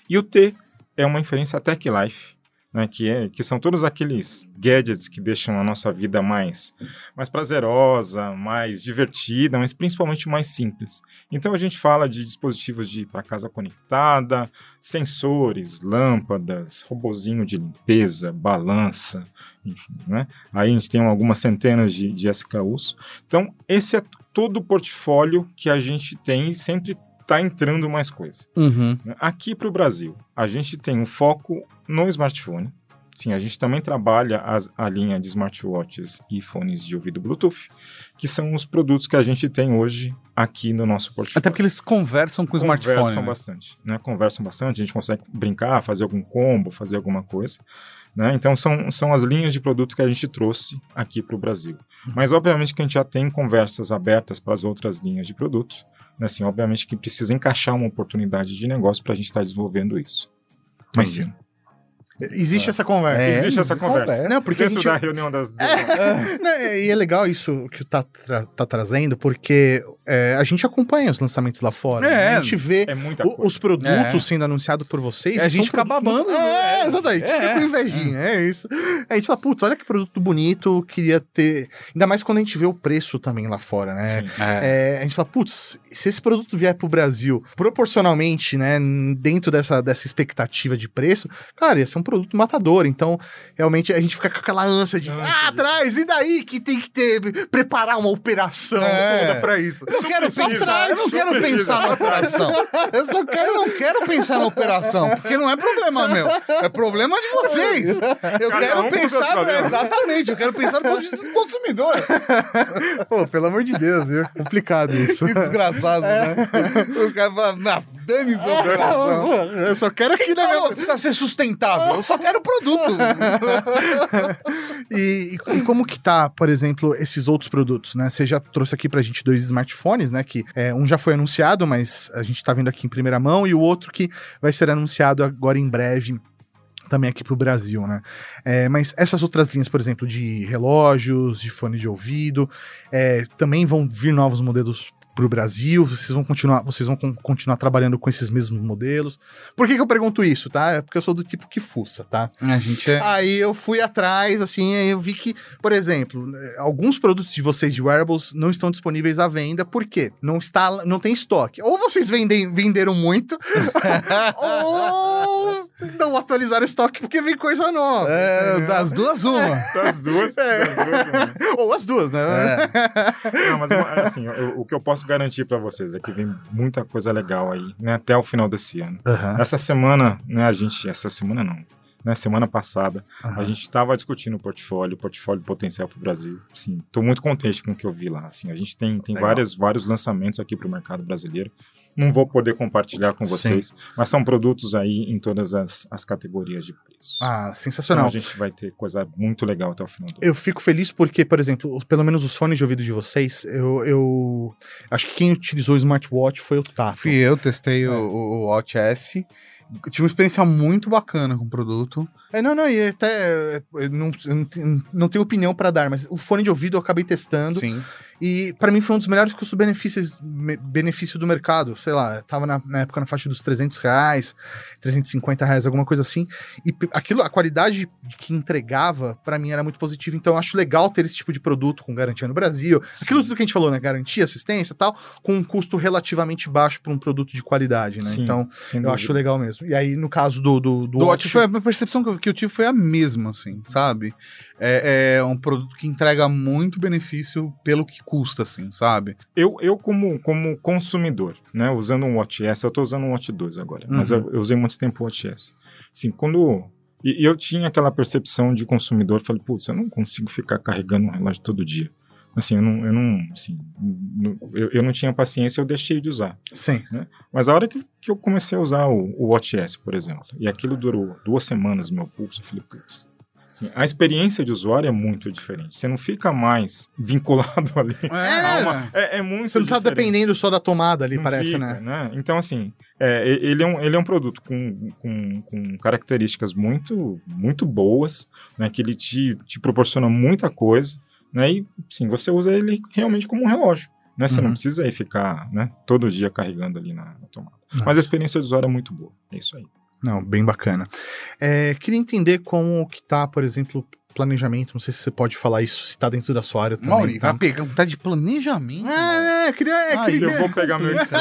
E o T é uma inferência Tech Life, né, que, é, que são todos aqueles gadgets que deixam a nossa vida mais, mais prazerosa, mais divertida, mas principalmente mais simples. Então a gente fala de dispositivos de para casa conectada, sensores, lâmpadas, robozinho de limpeza, balança, enfim, né? Aí a gente tem algumas centenas de, de SKUs. Então esse é todo o portfólio que a gente tem sempre está entrando mais coisa.
Uhum.
Aqui para o Brasil, a gente tem um foco no smartphone. Sim, a gente também trabalha as- a linha de smartwatches e fones de ouvido Bluetooth, que são os produtos que a gente tem hoje aqui no nosso portfólio.
Até porque eles conversam com o smartphone.
Conversam
né?
bastante, né? Conversam bastante, a gente consegue brincar, fazer algum combo, fazer alguma coisa, né? Então são, são as linhas de produto que a gente trouxe aqui para o Brasil. Mas obviamente que a gente já tem conversas abertas para as outras linhas de produto, né? Assim, obviamente que precisa encaixar uma oportunidade de negócio para a gente estar desenvolvendo isso. Mas sim.
Existe essa conversa.
É,
Existe essa conversa.
conversa.
Não, porque a
Dentro
gente-
da reunião das...
Não, e é legal isso que o tá, tra- tá trazendo, porque é, a gente acompanha os lançamentos lá fora.
É,
né? A gente vê
É muita
o-
coisa.
os produtos
É.
sendo anunciados por vocês.
É, a gente fica
muito-
babando,
É,
né?
exatamente.
É.
Fica com invejinha, é isso. A gente fala, putz, olha que produto bonito, queria ter. Ainda mais quando a gente vê o preço também lá fora, né?
Sim.
É.
É, a gente fala, putz, se esse produto vier pro Brasil proporcionalmente, né, dentro dessa, dessa expectativa de preço, cara, ia ser um produto matador. Então, realmente, a gente fica com aquela ânsia de,
Ânsia
ah,
de-
atrás, e daí que tem que ter, preparar uma operação
É.
toda pra isso.
Eu não quero pensar, eu não quero
precisa.
pensar na operação.
Eu só
Eu
quero...
não quero pensar na operação, porque não é problema meu, é problema de vocês. Eu
Cada
quero
um
pensar, exatamente, eu quero pensar no ponto de vista do consumidor.
Pô, pelo amor de Deus, viu? Complicado isso.
Que desgraçado, né? O cara fala, não, dane-se a operação.
Eu só quero aqui na
Não, precisa ser sustentável, eu só quero o produto.
E, e- e como que tá, por exemplo, esses outros produtos, né? Você já trouxe aqui pra gente dois smartphones, né? Que é, um já foi anunciado, mas a gente tá vendo aqui em primeira mão, e o outro que vai ser anunciado agora em breve. Também aqui pro Brasil, né? É, mas essas outras linhas, por exemplo, de relógios, de fone de ouvido, é, também vão vir novos modelos pro Brasil. Vocês vão continuar, vocês vão con- continuar trabalhando com esses mesmos modelos. Por que, que eu pergunto isso, tá? É porque eu sou do tipo que fuça, tá?
A gente é...
Aí eu fui atrás, assim, aí eu vi que, por exemplo, eh, alguns produtos de vocês de wearables não estão disponíveis à venda, por quê? Não está, não tem estoque. Ou vocês vendem, venderam muito, ou não atualizaram o estoque porque vem coisa nova.
É,
entendeu?
das duas, uma.
Das duas. das duas né?
Ou as duas, né?
É.
Não, mas assim, o, o que eu posso garantir pra vocês é que vem muita coisa legal aí, né, até o final desse ano.
Aham,
Essa semana, né, a gente, essa semana não, né, semana passada, a
aham.
gente estava discutindo o portfólio, o portfólio potencial para o Brasil. Sim, estou muito contente com o que eu vi lá. Assim, a gente tem, tem
Legal.
várias, vários lançamentos aqui para o mercado brasileiro. Não vou poder compartilhar com
Sim.
vocês, mas são produtos aí em todas as, as categorias de preço.
Ah,
então
sensacional.
a gente vai ter coisa muito legal até o final do ano.
Eu fico feliz porque, por exemplo, pelo menos os fones de ouvido de vocês, eu, eu acho que quem utilizou o smartwatch foi o Tato.
Fui eu, testei o, o Watch S. Tive uma experiência muito bacana com o produto.
É, não, não, e até é, eu não, não, tenho- opinião pra dar, mas o fone de ouvido eu acabei testando
Sim.
e pra mim foi um dos melhores custo-benefícios benefício do mercado. Sei lá, tava na, na época na faixa dos 300 reais, 350 reais, alguma coisa assim. E aquilo, a qualidade que entregava, pra mim era muito positiva. Então eu acho legal ter esse tipo de produto com garantia no Brasil. Aquilo tudo que a gente falou, né? Garantia, assistência e tal, com um custo relativamente baixo pra um produto de qualidade, né?
Sim,
então eu
dúvida.
acho legal mesmo. E aí, no caso do, do, do
Do Watch foi a percepção que eu, que eu tive foi a mesma, assim, sabe? É, é um produto que entrega muito benefício pelo que custa, assim, sabe?
Eu, eu como, como consumidor, né, usando um Watch S, eu tô usando um Watch 2 agora, mas
Uhum.
eu, eu usei muito tempo o Watch S. Assim, quando... E, e eu tinha aquela percepção de consumidor, falei, putz, eu não consigo ficar carregando um relógio todo dia. Assim, eu não, eu não, assim, eu, eu não tinha paciência, eu deixei de usar.
Sim.
Mas a hora que, que eu comecei a usar o, o Watch S, por exemplo, e aquilo durou duas semanas no meu pulso, eu falei, putz, assim, a experiência de usuário é muito diferente. Você não fica mais vinculado ali.
É,
Uma- é, é muito
Você não tá
diferente.
dependendo só da tomada ali,
Não
parece,
fica,
né?
Então, assim, é, ele, é um, ele é um produto com, com, com características muito, muito boas, né? Que ele te, te proporciona muita coisa, né? E, sim, você usa ele realmente como um relógio, né? Você
Uhum.
não precisa aí ficar, né? Todo dia carregando ali na, na tomada. Mas a experiência do usuário é muito boa. É isso aí.
Não, bem bacana. É, queria entender como que tá, por exemplo, planejamento. Não sei se você pode falar isso, se tá dentro da sua área também.
Mauri,
tá?
vai pegar de planejamento.
Ah, é, queria, é, queria
Eu vou pegar meu Excel.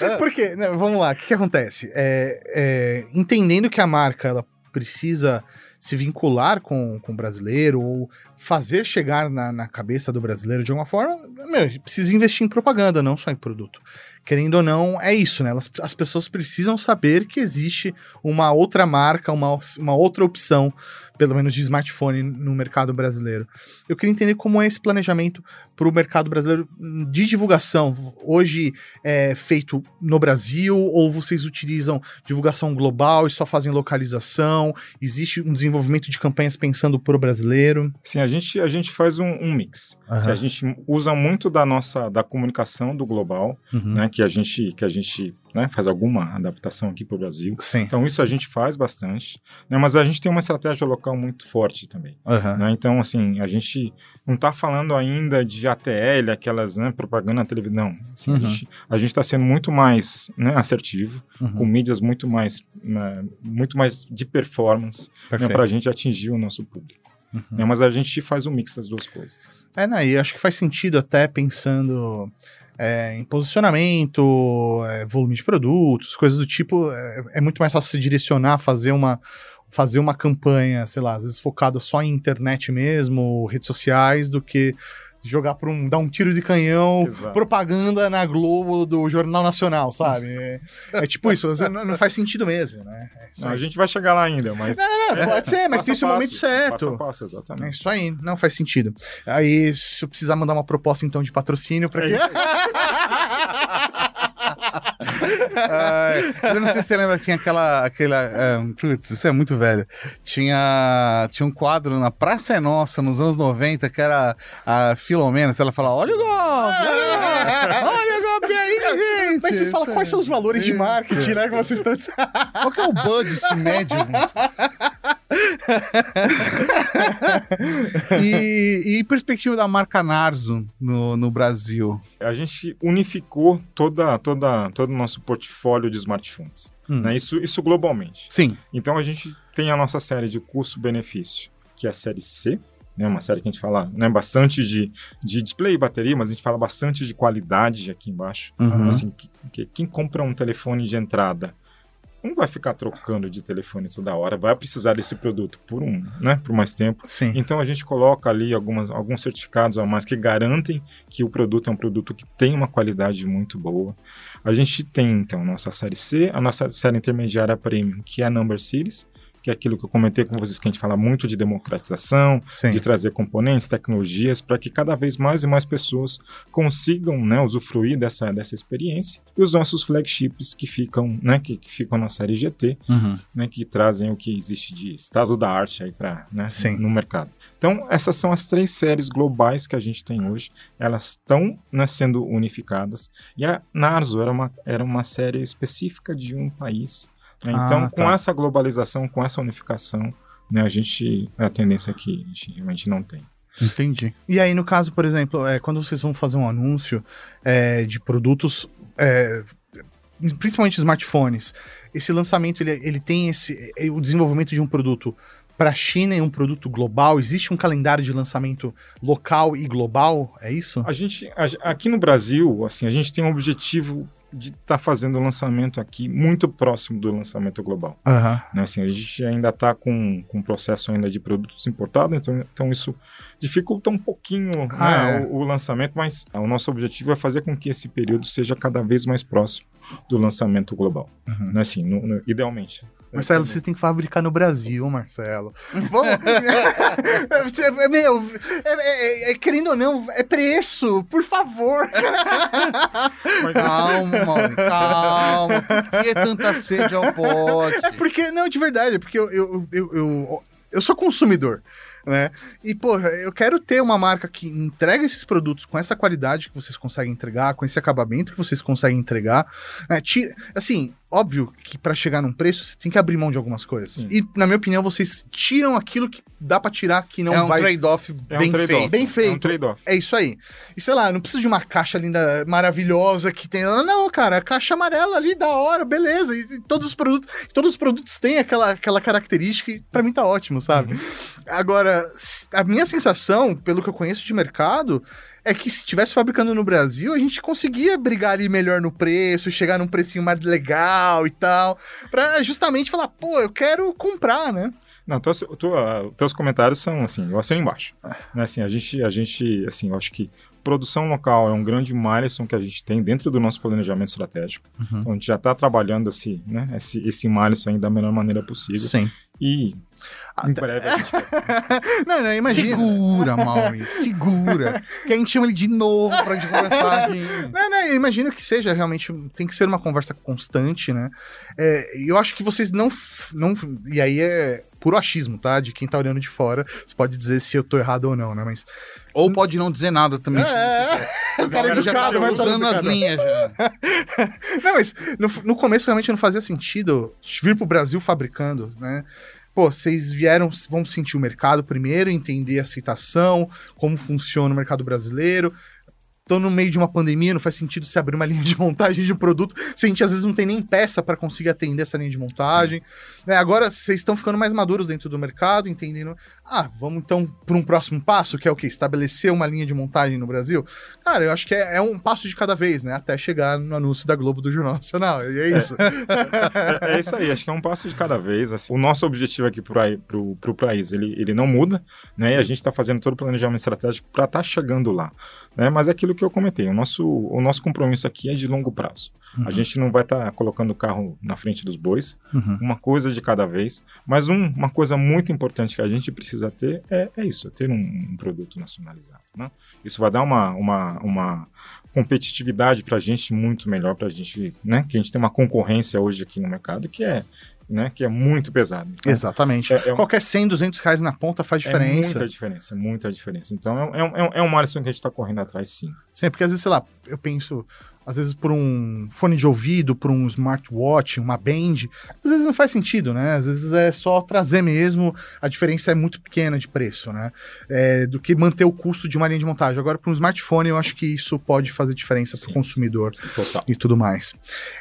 Não, por quê? Não, vamos lá, o que, que acontece? É, é, entendendo que a marca ela precisa se vincular com, com o brasileiro ou fazer chegar na, na cabeça do brasileiro de alguma forma, meu, precisa investir em propaganda, não só em produto. Querendo ou não, é isso, né? Elas, as pessoas precisam saber que existe uma outra marca, uma, uma outra opção, pelo menos de smartphone no mercado brasileiro. Eu queria entender como é esse planejamento para o mercado brasileiro de divulgação. Hoje é feito no Brasil ou vocês utilizam divulgação global e só fazem localização? Existe um desenvolvimento de campanhas pensando pro brasileiro?
Sim, a gente, a gente faz um, um mix.
Aham.
Assim, a gente usa muito da nossa da comunicação do global,
Uhum.
né, que a gente que a gente né, faz alguma adaptação aqui para o Brasil.
Sim.
Então isso a gente faz bastante, né, mas a gente tem uma estratégia local muito forte também.
Aham.
né? Então, assim, a gente não está falando ainda de ATL, aquelas né, propaganda na televisão. Assim,
Uhum.
A gente está sendo muito mais né, assertivo,
Uhum.
com mídias muito mais, né, muito mais de performance
Perfeito.
para a gente atingir o nosso público.
Uhum.
né? Mas a gente faz um mix das duas coisas.
É, né, e acho que faz sentido até pensando é, em posicionamento, é, volume de produtos, coisas do tipo. É, é muito mais fácil se direcionar, fazer uma, fazer uma campanha, sei lá, às vezes focada só em internet mesmo, redes sociais, do que jogar por um, dar um tiro de canhão,
Exato.
propaganda na Globo do Jornal Nacional, sabe? É, é tipo isso, não, não faz sentido mesmo, né? É
Não, a gente vai chegar lá ainda, mas.
É, pode ser, mas tem seu momento certo.
Passo a passo,
É
exatamente.
isso aí, não faz sentido. Aí, se eu precisar mandar uma proposta então de patrocínio pra
É
eu não sei se você lembra, tinha aquela. aquela é, putz, isso é muito velho. Tinha, tinha um quadro na Praça é Nossa, nos anos 90, que era a Filomena. Ela fala: Olha o golpe! é, olha o golpe aí, gente!
Mas me fala quais são os valores de marketing, né? Que vocês estão.
Qual que é o budget médio? e, e perspectiva da marca Narzo no, no Brasil?
A gente unificou toda, toda, todo o nosso portfólio de smartphones.
Hum.
né? Isso, isso globalmente.
Sim.
Então a gente tem a nossa série de custo-benefício, que é a série C, né? Uma série que a gente fala né, bastante de, de display e bateria, mas a gente fala bastante de qualidade aqui embaixo.
Uhum.
Assim, que, que quem compra um telefone de entrada não vai ficar trocando de telefone toda hora, vai precisar desse produto por um, né, por mais tempo.
Sim.
Então a gente coloca ali algumas, alguns certificados a mais que garantem que o produto é um produto que tem uma qualidade muito boa. A gente tem então nossa série C, a nossa série intermediária premium, que é a Number Series, que é aquilo que eu comentei com vocês que a gente fala muito de democratização,
Sim.
de trazer componentes, tecnologias, para que cada vez mais e mais pessoas consigam né, usufruir dessa, dessa experiência. E os nossos flagships que ficam, né, que, que ficam na série GT,
Uhum.
né, que trazem o que existe de estado da arte aí para né,
Sim.
no mercado. Então, essas são as três séries globais que a gente tem hoje. Elas estão né, sendo unificadas. E a Narzo era uma, era uma série específica de um país. Né?
Ah,
Então, com
tá.
essa globalização, com essa unificação, né, a gente a tendência que a gente realmente não tem.
Entendi.
E aí, no caso, por exemplo, é, quando vocês vão fazer um anúncio é, de produtos, é, principalmente smartphones, esse lançamento ele, ele tem esse, é, o desenvolvimento de um produto para a China e um produto global? Existe um calendário de lançamento local e global? É isso?
A gente, a- aqui no Brasil, assim, a gente tem um objetivo de estar fazendo o lançamento aqui muito próximo do lançamento global.
Aham.
né? Assim, a gente ainda está com, com um processo ainda de produtos importados, então, então isso dificulta um pouquinho
Ah,
né,
é.
o, o lançamento, mas o nosso objetivo é fazer com que esse período seja cada vez mais próximo do lançamento global,
Uhum.
né? Assim, no- no- idealmente.
Marcelo, vocês têm que fabricar no Brasil, Marcelo. Vamos. Meu, é- é- é- querendo ou não, é preço, por favor.
Mas,
Calma, Calma. Por que tanta sede ao pote?
Porque, não, de verdade, é porque eu, eu, eu, eu, eu sou consumidor, né? E, porra, eu quero ter uma marca que entrega esses produtos com essa qualidade que vocês conseguem entregar, com esse acabamento que vocês conseguem entregar. né? Tira- assim, óbvio que pra chegar num preço, você tem que abrir mão de algumas coisas. E, na minha opinião, vocês tiram aquilo que dá pra tirar que não
é um
vai...
trade-off
é
bem
um trade-off.
feito.
Bem
É um
feito.
trade-off.
É isso aí. E sei lá, não precisa de uma caixa linda, maravilhosa que tem. Ah, Não, cara, a caixa amarela ali, da hora, beleza. E, e todos os produtos, todos os produtos têm aquela, aquela característica e pra mim tá ótimo, sabe? Agora, s- a minha sensação, pelo que eu conheço de mercado, é que se estivesse fabricando no Brasil, a gente conseguia brigar ali melhor no preço, chegar num precinho mais legal e tal, pra justamente falar, pô, eu quero comprar, né?
Não, teus, tua- teus comentários são assim, eu assino embaixo. Né, assim, a gente, a gente, assim, eu acho que produção local é um grande milestone que a gente tem dentro do nosso planejamento estratégico.
Uhum.
Então, a gente já está trabalhando esse, né, esse, esse milestone da melhor maneira possível.
Sim.
E Em breve a gente vai.
não, não, imagina.
Segura, Mauri, segura. Que a gente chama ele de novo pra gente conversar aqui.
Não, não, eu imagino que seja realmente. Tem que ser uma conversa constante, né? É, eu acho que vocês não, não. E aí é puro achismo, tá? De quem tá olhando de fora. Você pode dizer se eu tô errado ou não, né? Mas.
Ou pode não dizer nada também.
É,
O cara já tá
educado, mas tá
usando as linhas já.
Não, mas no, no começo realmente não fazia sentido vir pro Brasil fabricando, né? Pô, vocês vieram, vão sentir o mercado primeiro, entender a aceitação, como funciona o mercado brasileiro. Estão no meio de uma pandemia, não faz sentido se abrir uma linha de montagem de produto, se a gente às vezes não tem nem peça para conseguir atender essa linha de montagem. Né, agora vocês estão ficando mais maduros dentro do mercado, entendendo. Ah, vamos então para um próximo passo, que é o quê? Estabelecer uma linha de montagem no Brasil? Cara, eu acho que é, é um passo de cada vez, né? Até chegar no anúncio da Globo do Jornal Nacional. E é isso.
É, é isso aí, acho que é um passo de cada vez. assim. o nosso objetivo aqui para pro, pro país, ele, ele não muda, né? E a gente está fazendo todo o planejamento estratégico para estar chegando lá. Né? Mas é aquilo que eu comentei, o nosso, o nosso compromisso aqui é de longo prazo. A gente não vai estar colocando o carro na frente dos bois,
Uhum.
uma coisa de cada vez. Mas um- uma coisa muito importante que a gente precisa ter é, é isso, é ter um, um produto nacionalizado. Né? Isso vai dar uma, uma, uma competitividade para a gente muito melhor, para a gente, né? Que a gente tem uma concorrência hoje aqui no mercado que é, né? Que é muito pesada. Então,
Exatamente.
É- é um-
Qualquer 100, 200 reais na ponta faz
É
diferença.
muita diferença, muita diferença. Então é, um- é, um- é uma que a gente está correndo atrás, sim.
Sim, porque às vezes, sei lá, eu penso, às vezes por um fone de ouvido, por um smartwatch, uma band, às vezes não faz sentido, né? Às vezes é só trazer mesmo, a diferença é muito pequena de preço, né? É, do que manter o custo de uma linha de montagem. Agora, para um smartphone, eu acho que isso pode fazer diferença para o consumidor
Total.
e tudo mais.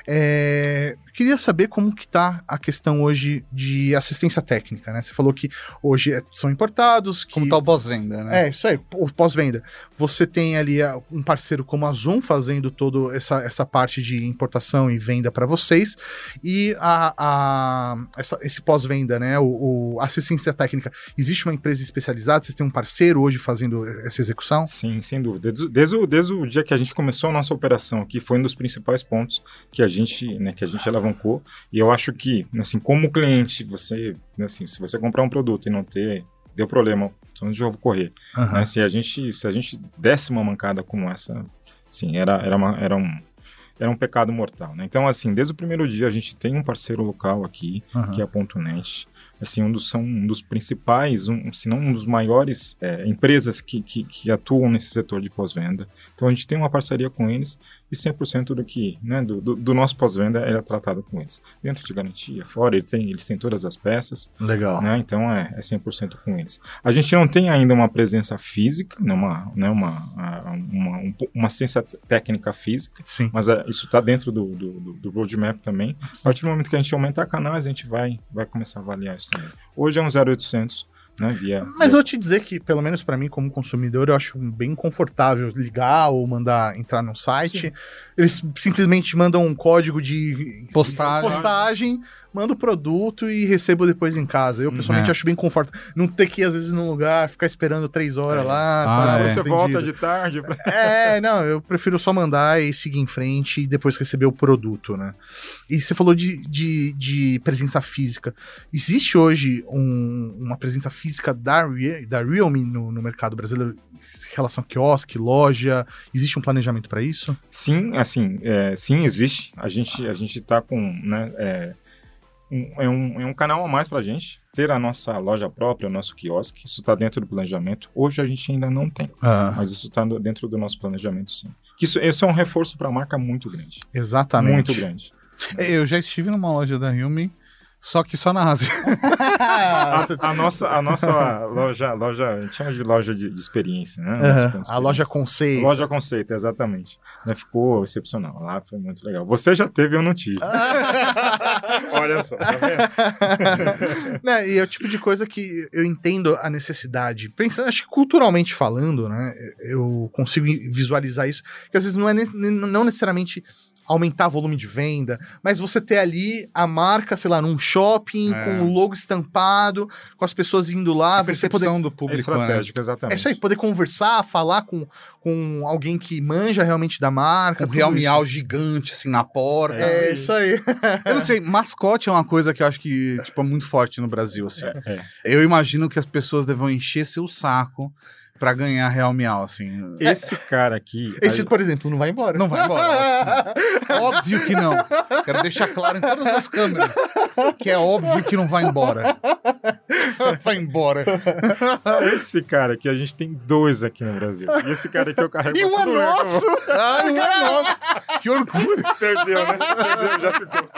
É, queria saber como que tá a questão hoje de assistência técnica, né? Você falou que hoje é- são importados, que
Como tá o pós-venda, né?
é, isso aí, o pós-venda. Você tem ali ah, um parceiro como a Zoom fazendo toda essa, essa parte de importação e venda para vocês. E a, a- essa- esse pós-venda, né? O, o assistência técnica. Existe uma empresa especializada? Vocês têm um parceiro hoje fazendo essa execução?
Sim, sem dúvida. Desde, desde, o, desde o dia que a gente começou a nossa operação aqui, foi um dos principais pontos que a gente, né, que a gente alavancou. E eu acho que, assim, como cliente, você, assim, se você comprar um produto e não ter, deu problema, onde eu vou correr? né? Se a gente, se a gente desse uma mancada como essa, sim, era, era, uma, era um era um pecado mortal, né? Então, assim, desde o primeiro dia a gente tem um parceiro local aqui,
Aham.
que é a Ponto Net. Assim, um dos, são um dos principais, um, se não um dos maiores é, empresas que, que, que atuam nesse setor de pós-venda. Então, a gente tem uma parceria com eles e 100% do que, né, do, do, do nosso pós-venda é tratado com eles. Dentro de garantia, fora, eles têm, eles têm todas as peças,
Legal.
né? Então é, é 100% com eles. A gente não tem ainda uma presença física, né? uma, né? uma, a- uma, um po- uma ciência técnica física,
Sim.
mas é, isso está dentro do, do, do, roadmap também. A partir do momento que a gente aumentar canais, a gente vai, vai começar a avaliar isso também. Hoje é um 0800, né? Via,
Mas
via-
vou te dizer que, pelo menos para mim, como consumidor, eu acho bem confortável ligar ou mandar entrar no site. Eles simplesmente mandam um código de
Postagem.
postagem, mando o produto e recebo depois em casa. Eu, pessoalmente,
É.
acho bem confortável. Não ter que ir, às vezes, num lugar, ficar esperando três horas
É.
lá.
Ah,
tá,
é.
você
atendido.
volta de tarde. pra-
É, não, eu prefiro só mandar e seguir em frente e depois receber o produto, né? E você falou de, de, de presença física. Existe hoje um- uma presença física da, Re- da Realme no, no mercado brasileiro? Em relação a quiosque, loja? Existe um planejamento para isso?
Sim, assim, é, sim, existe. A gente a gente está com, né, é, um, é, um, é um canal a mais para a gente ter a nossa loja própria, o nosso quiosque. Isso está dentro do planejamento. Hoje a gente ainda não tem, mas isso está dentro do nosso planejamento, sim. Que isso, isso é um reforço para a marca muito grande,
Exatamente.
muito grande.
Eu já estive numa loja da Realme, só que só na Ásia.
A, a nossa, a nossa loja, loja, a gente chama de loja de, de experiência, né? Ponto de
A
experiência.
loja conceito.
Loja conceito, exatamente. Né, Ficou excepcional. Lá foi muito legal. Você já teve, eu não tive. Olha só, tá vendo?
né, e é o tipo de coisa que eu entendo a necessidade. Pensando, acho que culturalmente falando, né? Eu consigo visualizar isso. Que às vezes não é ne- não necessariamente aumentar volume de venda, mas você ter ali a marca, sei lá, num shopping,
É.
com o logo estampado, com as pessoas indo lá,
A
você poder
percepção do
É
público, né?
estratégico,
É
exatamente.
isso aí, poder conversar, falar com, com alguém que manja realmente da marca.
Com um real
isso.
miau gigante, assim, na porta.
É isso aí.
Eu não sei, mascote é uma coisa que eu acho que, tipo, é muito forte no Brasil, assim.
É.
Eu imagino que as pessoas devam encher seu saco pra ganhar real miau, assim.
Esse cara aqui.
Esse,
aí-
por exemplo, não vai embora.
Não vai embora. óbvio que não. Quero deixar claro em todas as câmeras que é óbvio que não vai embora. Vai embora.
esse cara aqui, a gente tem dois aqui no Brasil. E esse cara aqui eu carrego.
E um é
tudo bem,
nosso!
Ai, nossa, que orgulho.
Perdeu, né? Perdeu, já ficou.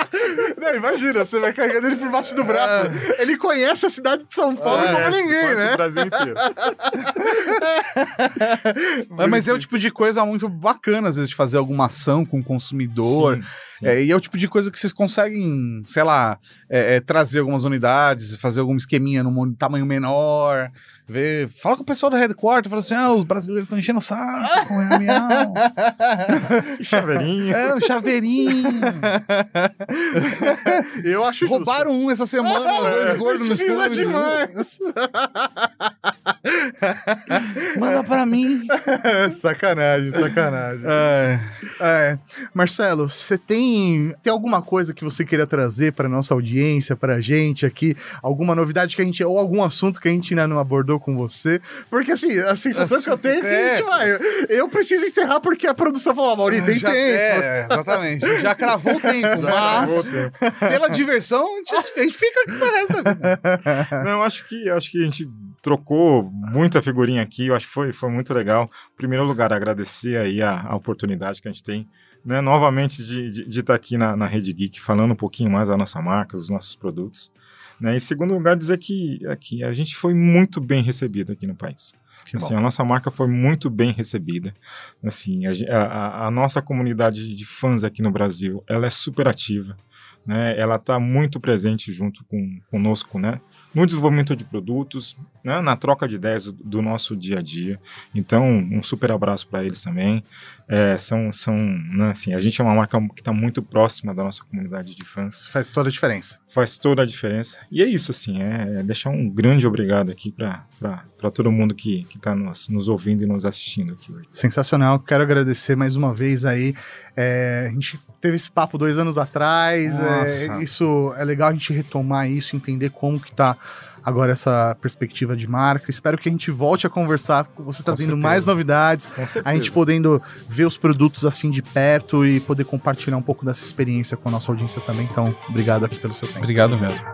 Não, imagina, você vai carregando ele por baixo do braço. Ele conhece a cidade de São Paulo como
Conhece,
ninguém,
conhece
né?
O Brasil inteiro.
É, mas é o tipo de coisa muito bacana, às vezes, de fazer alguma ação com o consumidor.
Sim, sim.
É, e é o tipo de coisa que vocês conseguem, sei lá, é, é, trazer algumas unidades, fazer algum esqueminha num tamanho menor, ver, fala com o pessoal da headquarter, fala assim, ah, os brasileiros estão enchendo o saco com miau.
Chaveirinho.
É, o chaveirinho.
Eu acho justo.
Roubaram um essa semana, dois gordos no estúdio.
demais.
Manda pra mim.
sacanagem, sacanagem.
É.
É. Marcelo, você tem, tem alguma coisa que você queria trazer para nossa audiência, para a gente aqui? Alguma novidade que a gente, ou algum assunto que a gente ainda não abordou com você? Porque assim, a sensação que eu tenho é que a gente vai. Eu preciso encerrar porque a produção falou, "Ah, Mauri, tem
Já-
tempo.
É, exatamente. Já cravou o tempo, mas pela diversão, a gente, a gente fica aqui pro resto da vida.
Não, acho que, eu acho que a gente trocou muita figurinha aqui, eu acho que foi, foi muito legal. Em primeiro lugar, agradecer aí a, a oportunidade que a gente tem, né, novamente de estar de, estar aqui na, na Rede Geek, falando um pouquinho mais da nossa marca, dos nossos produtos. Né? Em segundo lugar, dizer que aqui, a gente foi muito bem recebido aqui no país. Assim, a nossa marca foi muito bem recebida. Assim, a- a- a nossa comunidade de fãs aqui no Brasil, ela é super ativa. Né? Ela está muito presente junto com conosco, né? No desenvolvimento de produtos, né? na troca de ideias do, do nosso dia a dia. Então, um super abraço para eles também. É, são, são, né, assim, a gente é uma marca que está muito próxima da nossa comunidade de fãs
faz toda a diferença.
faz toda a diferença. E é isso, assim, é, é deixar um grande obrigado aqui para todo mundo que está nos, nos ouvindo e nos assistindo aqui hoje.
Sensacional, quero agradecer mais uma vez aí. É, a gente teve esse papo dois anos atrás. é, isso é legal a gente retomar isso, entender como que tá agora essa perspectiva de marca. Espero que a gente volte a conversar com você trazendo mais novidades, a gente podendo ver os produtos assim de perto e poder compartilhar um pouco dessa experiência com a nossa audiência também. Então, obrigado aqui pelo seu tempo.
Obrigado
mesmo.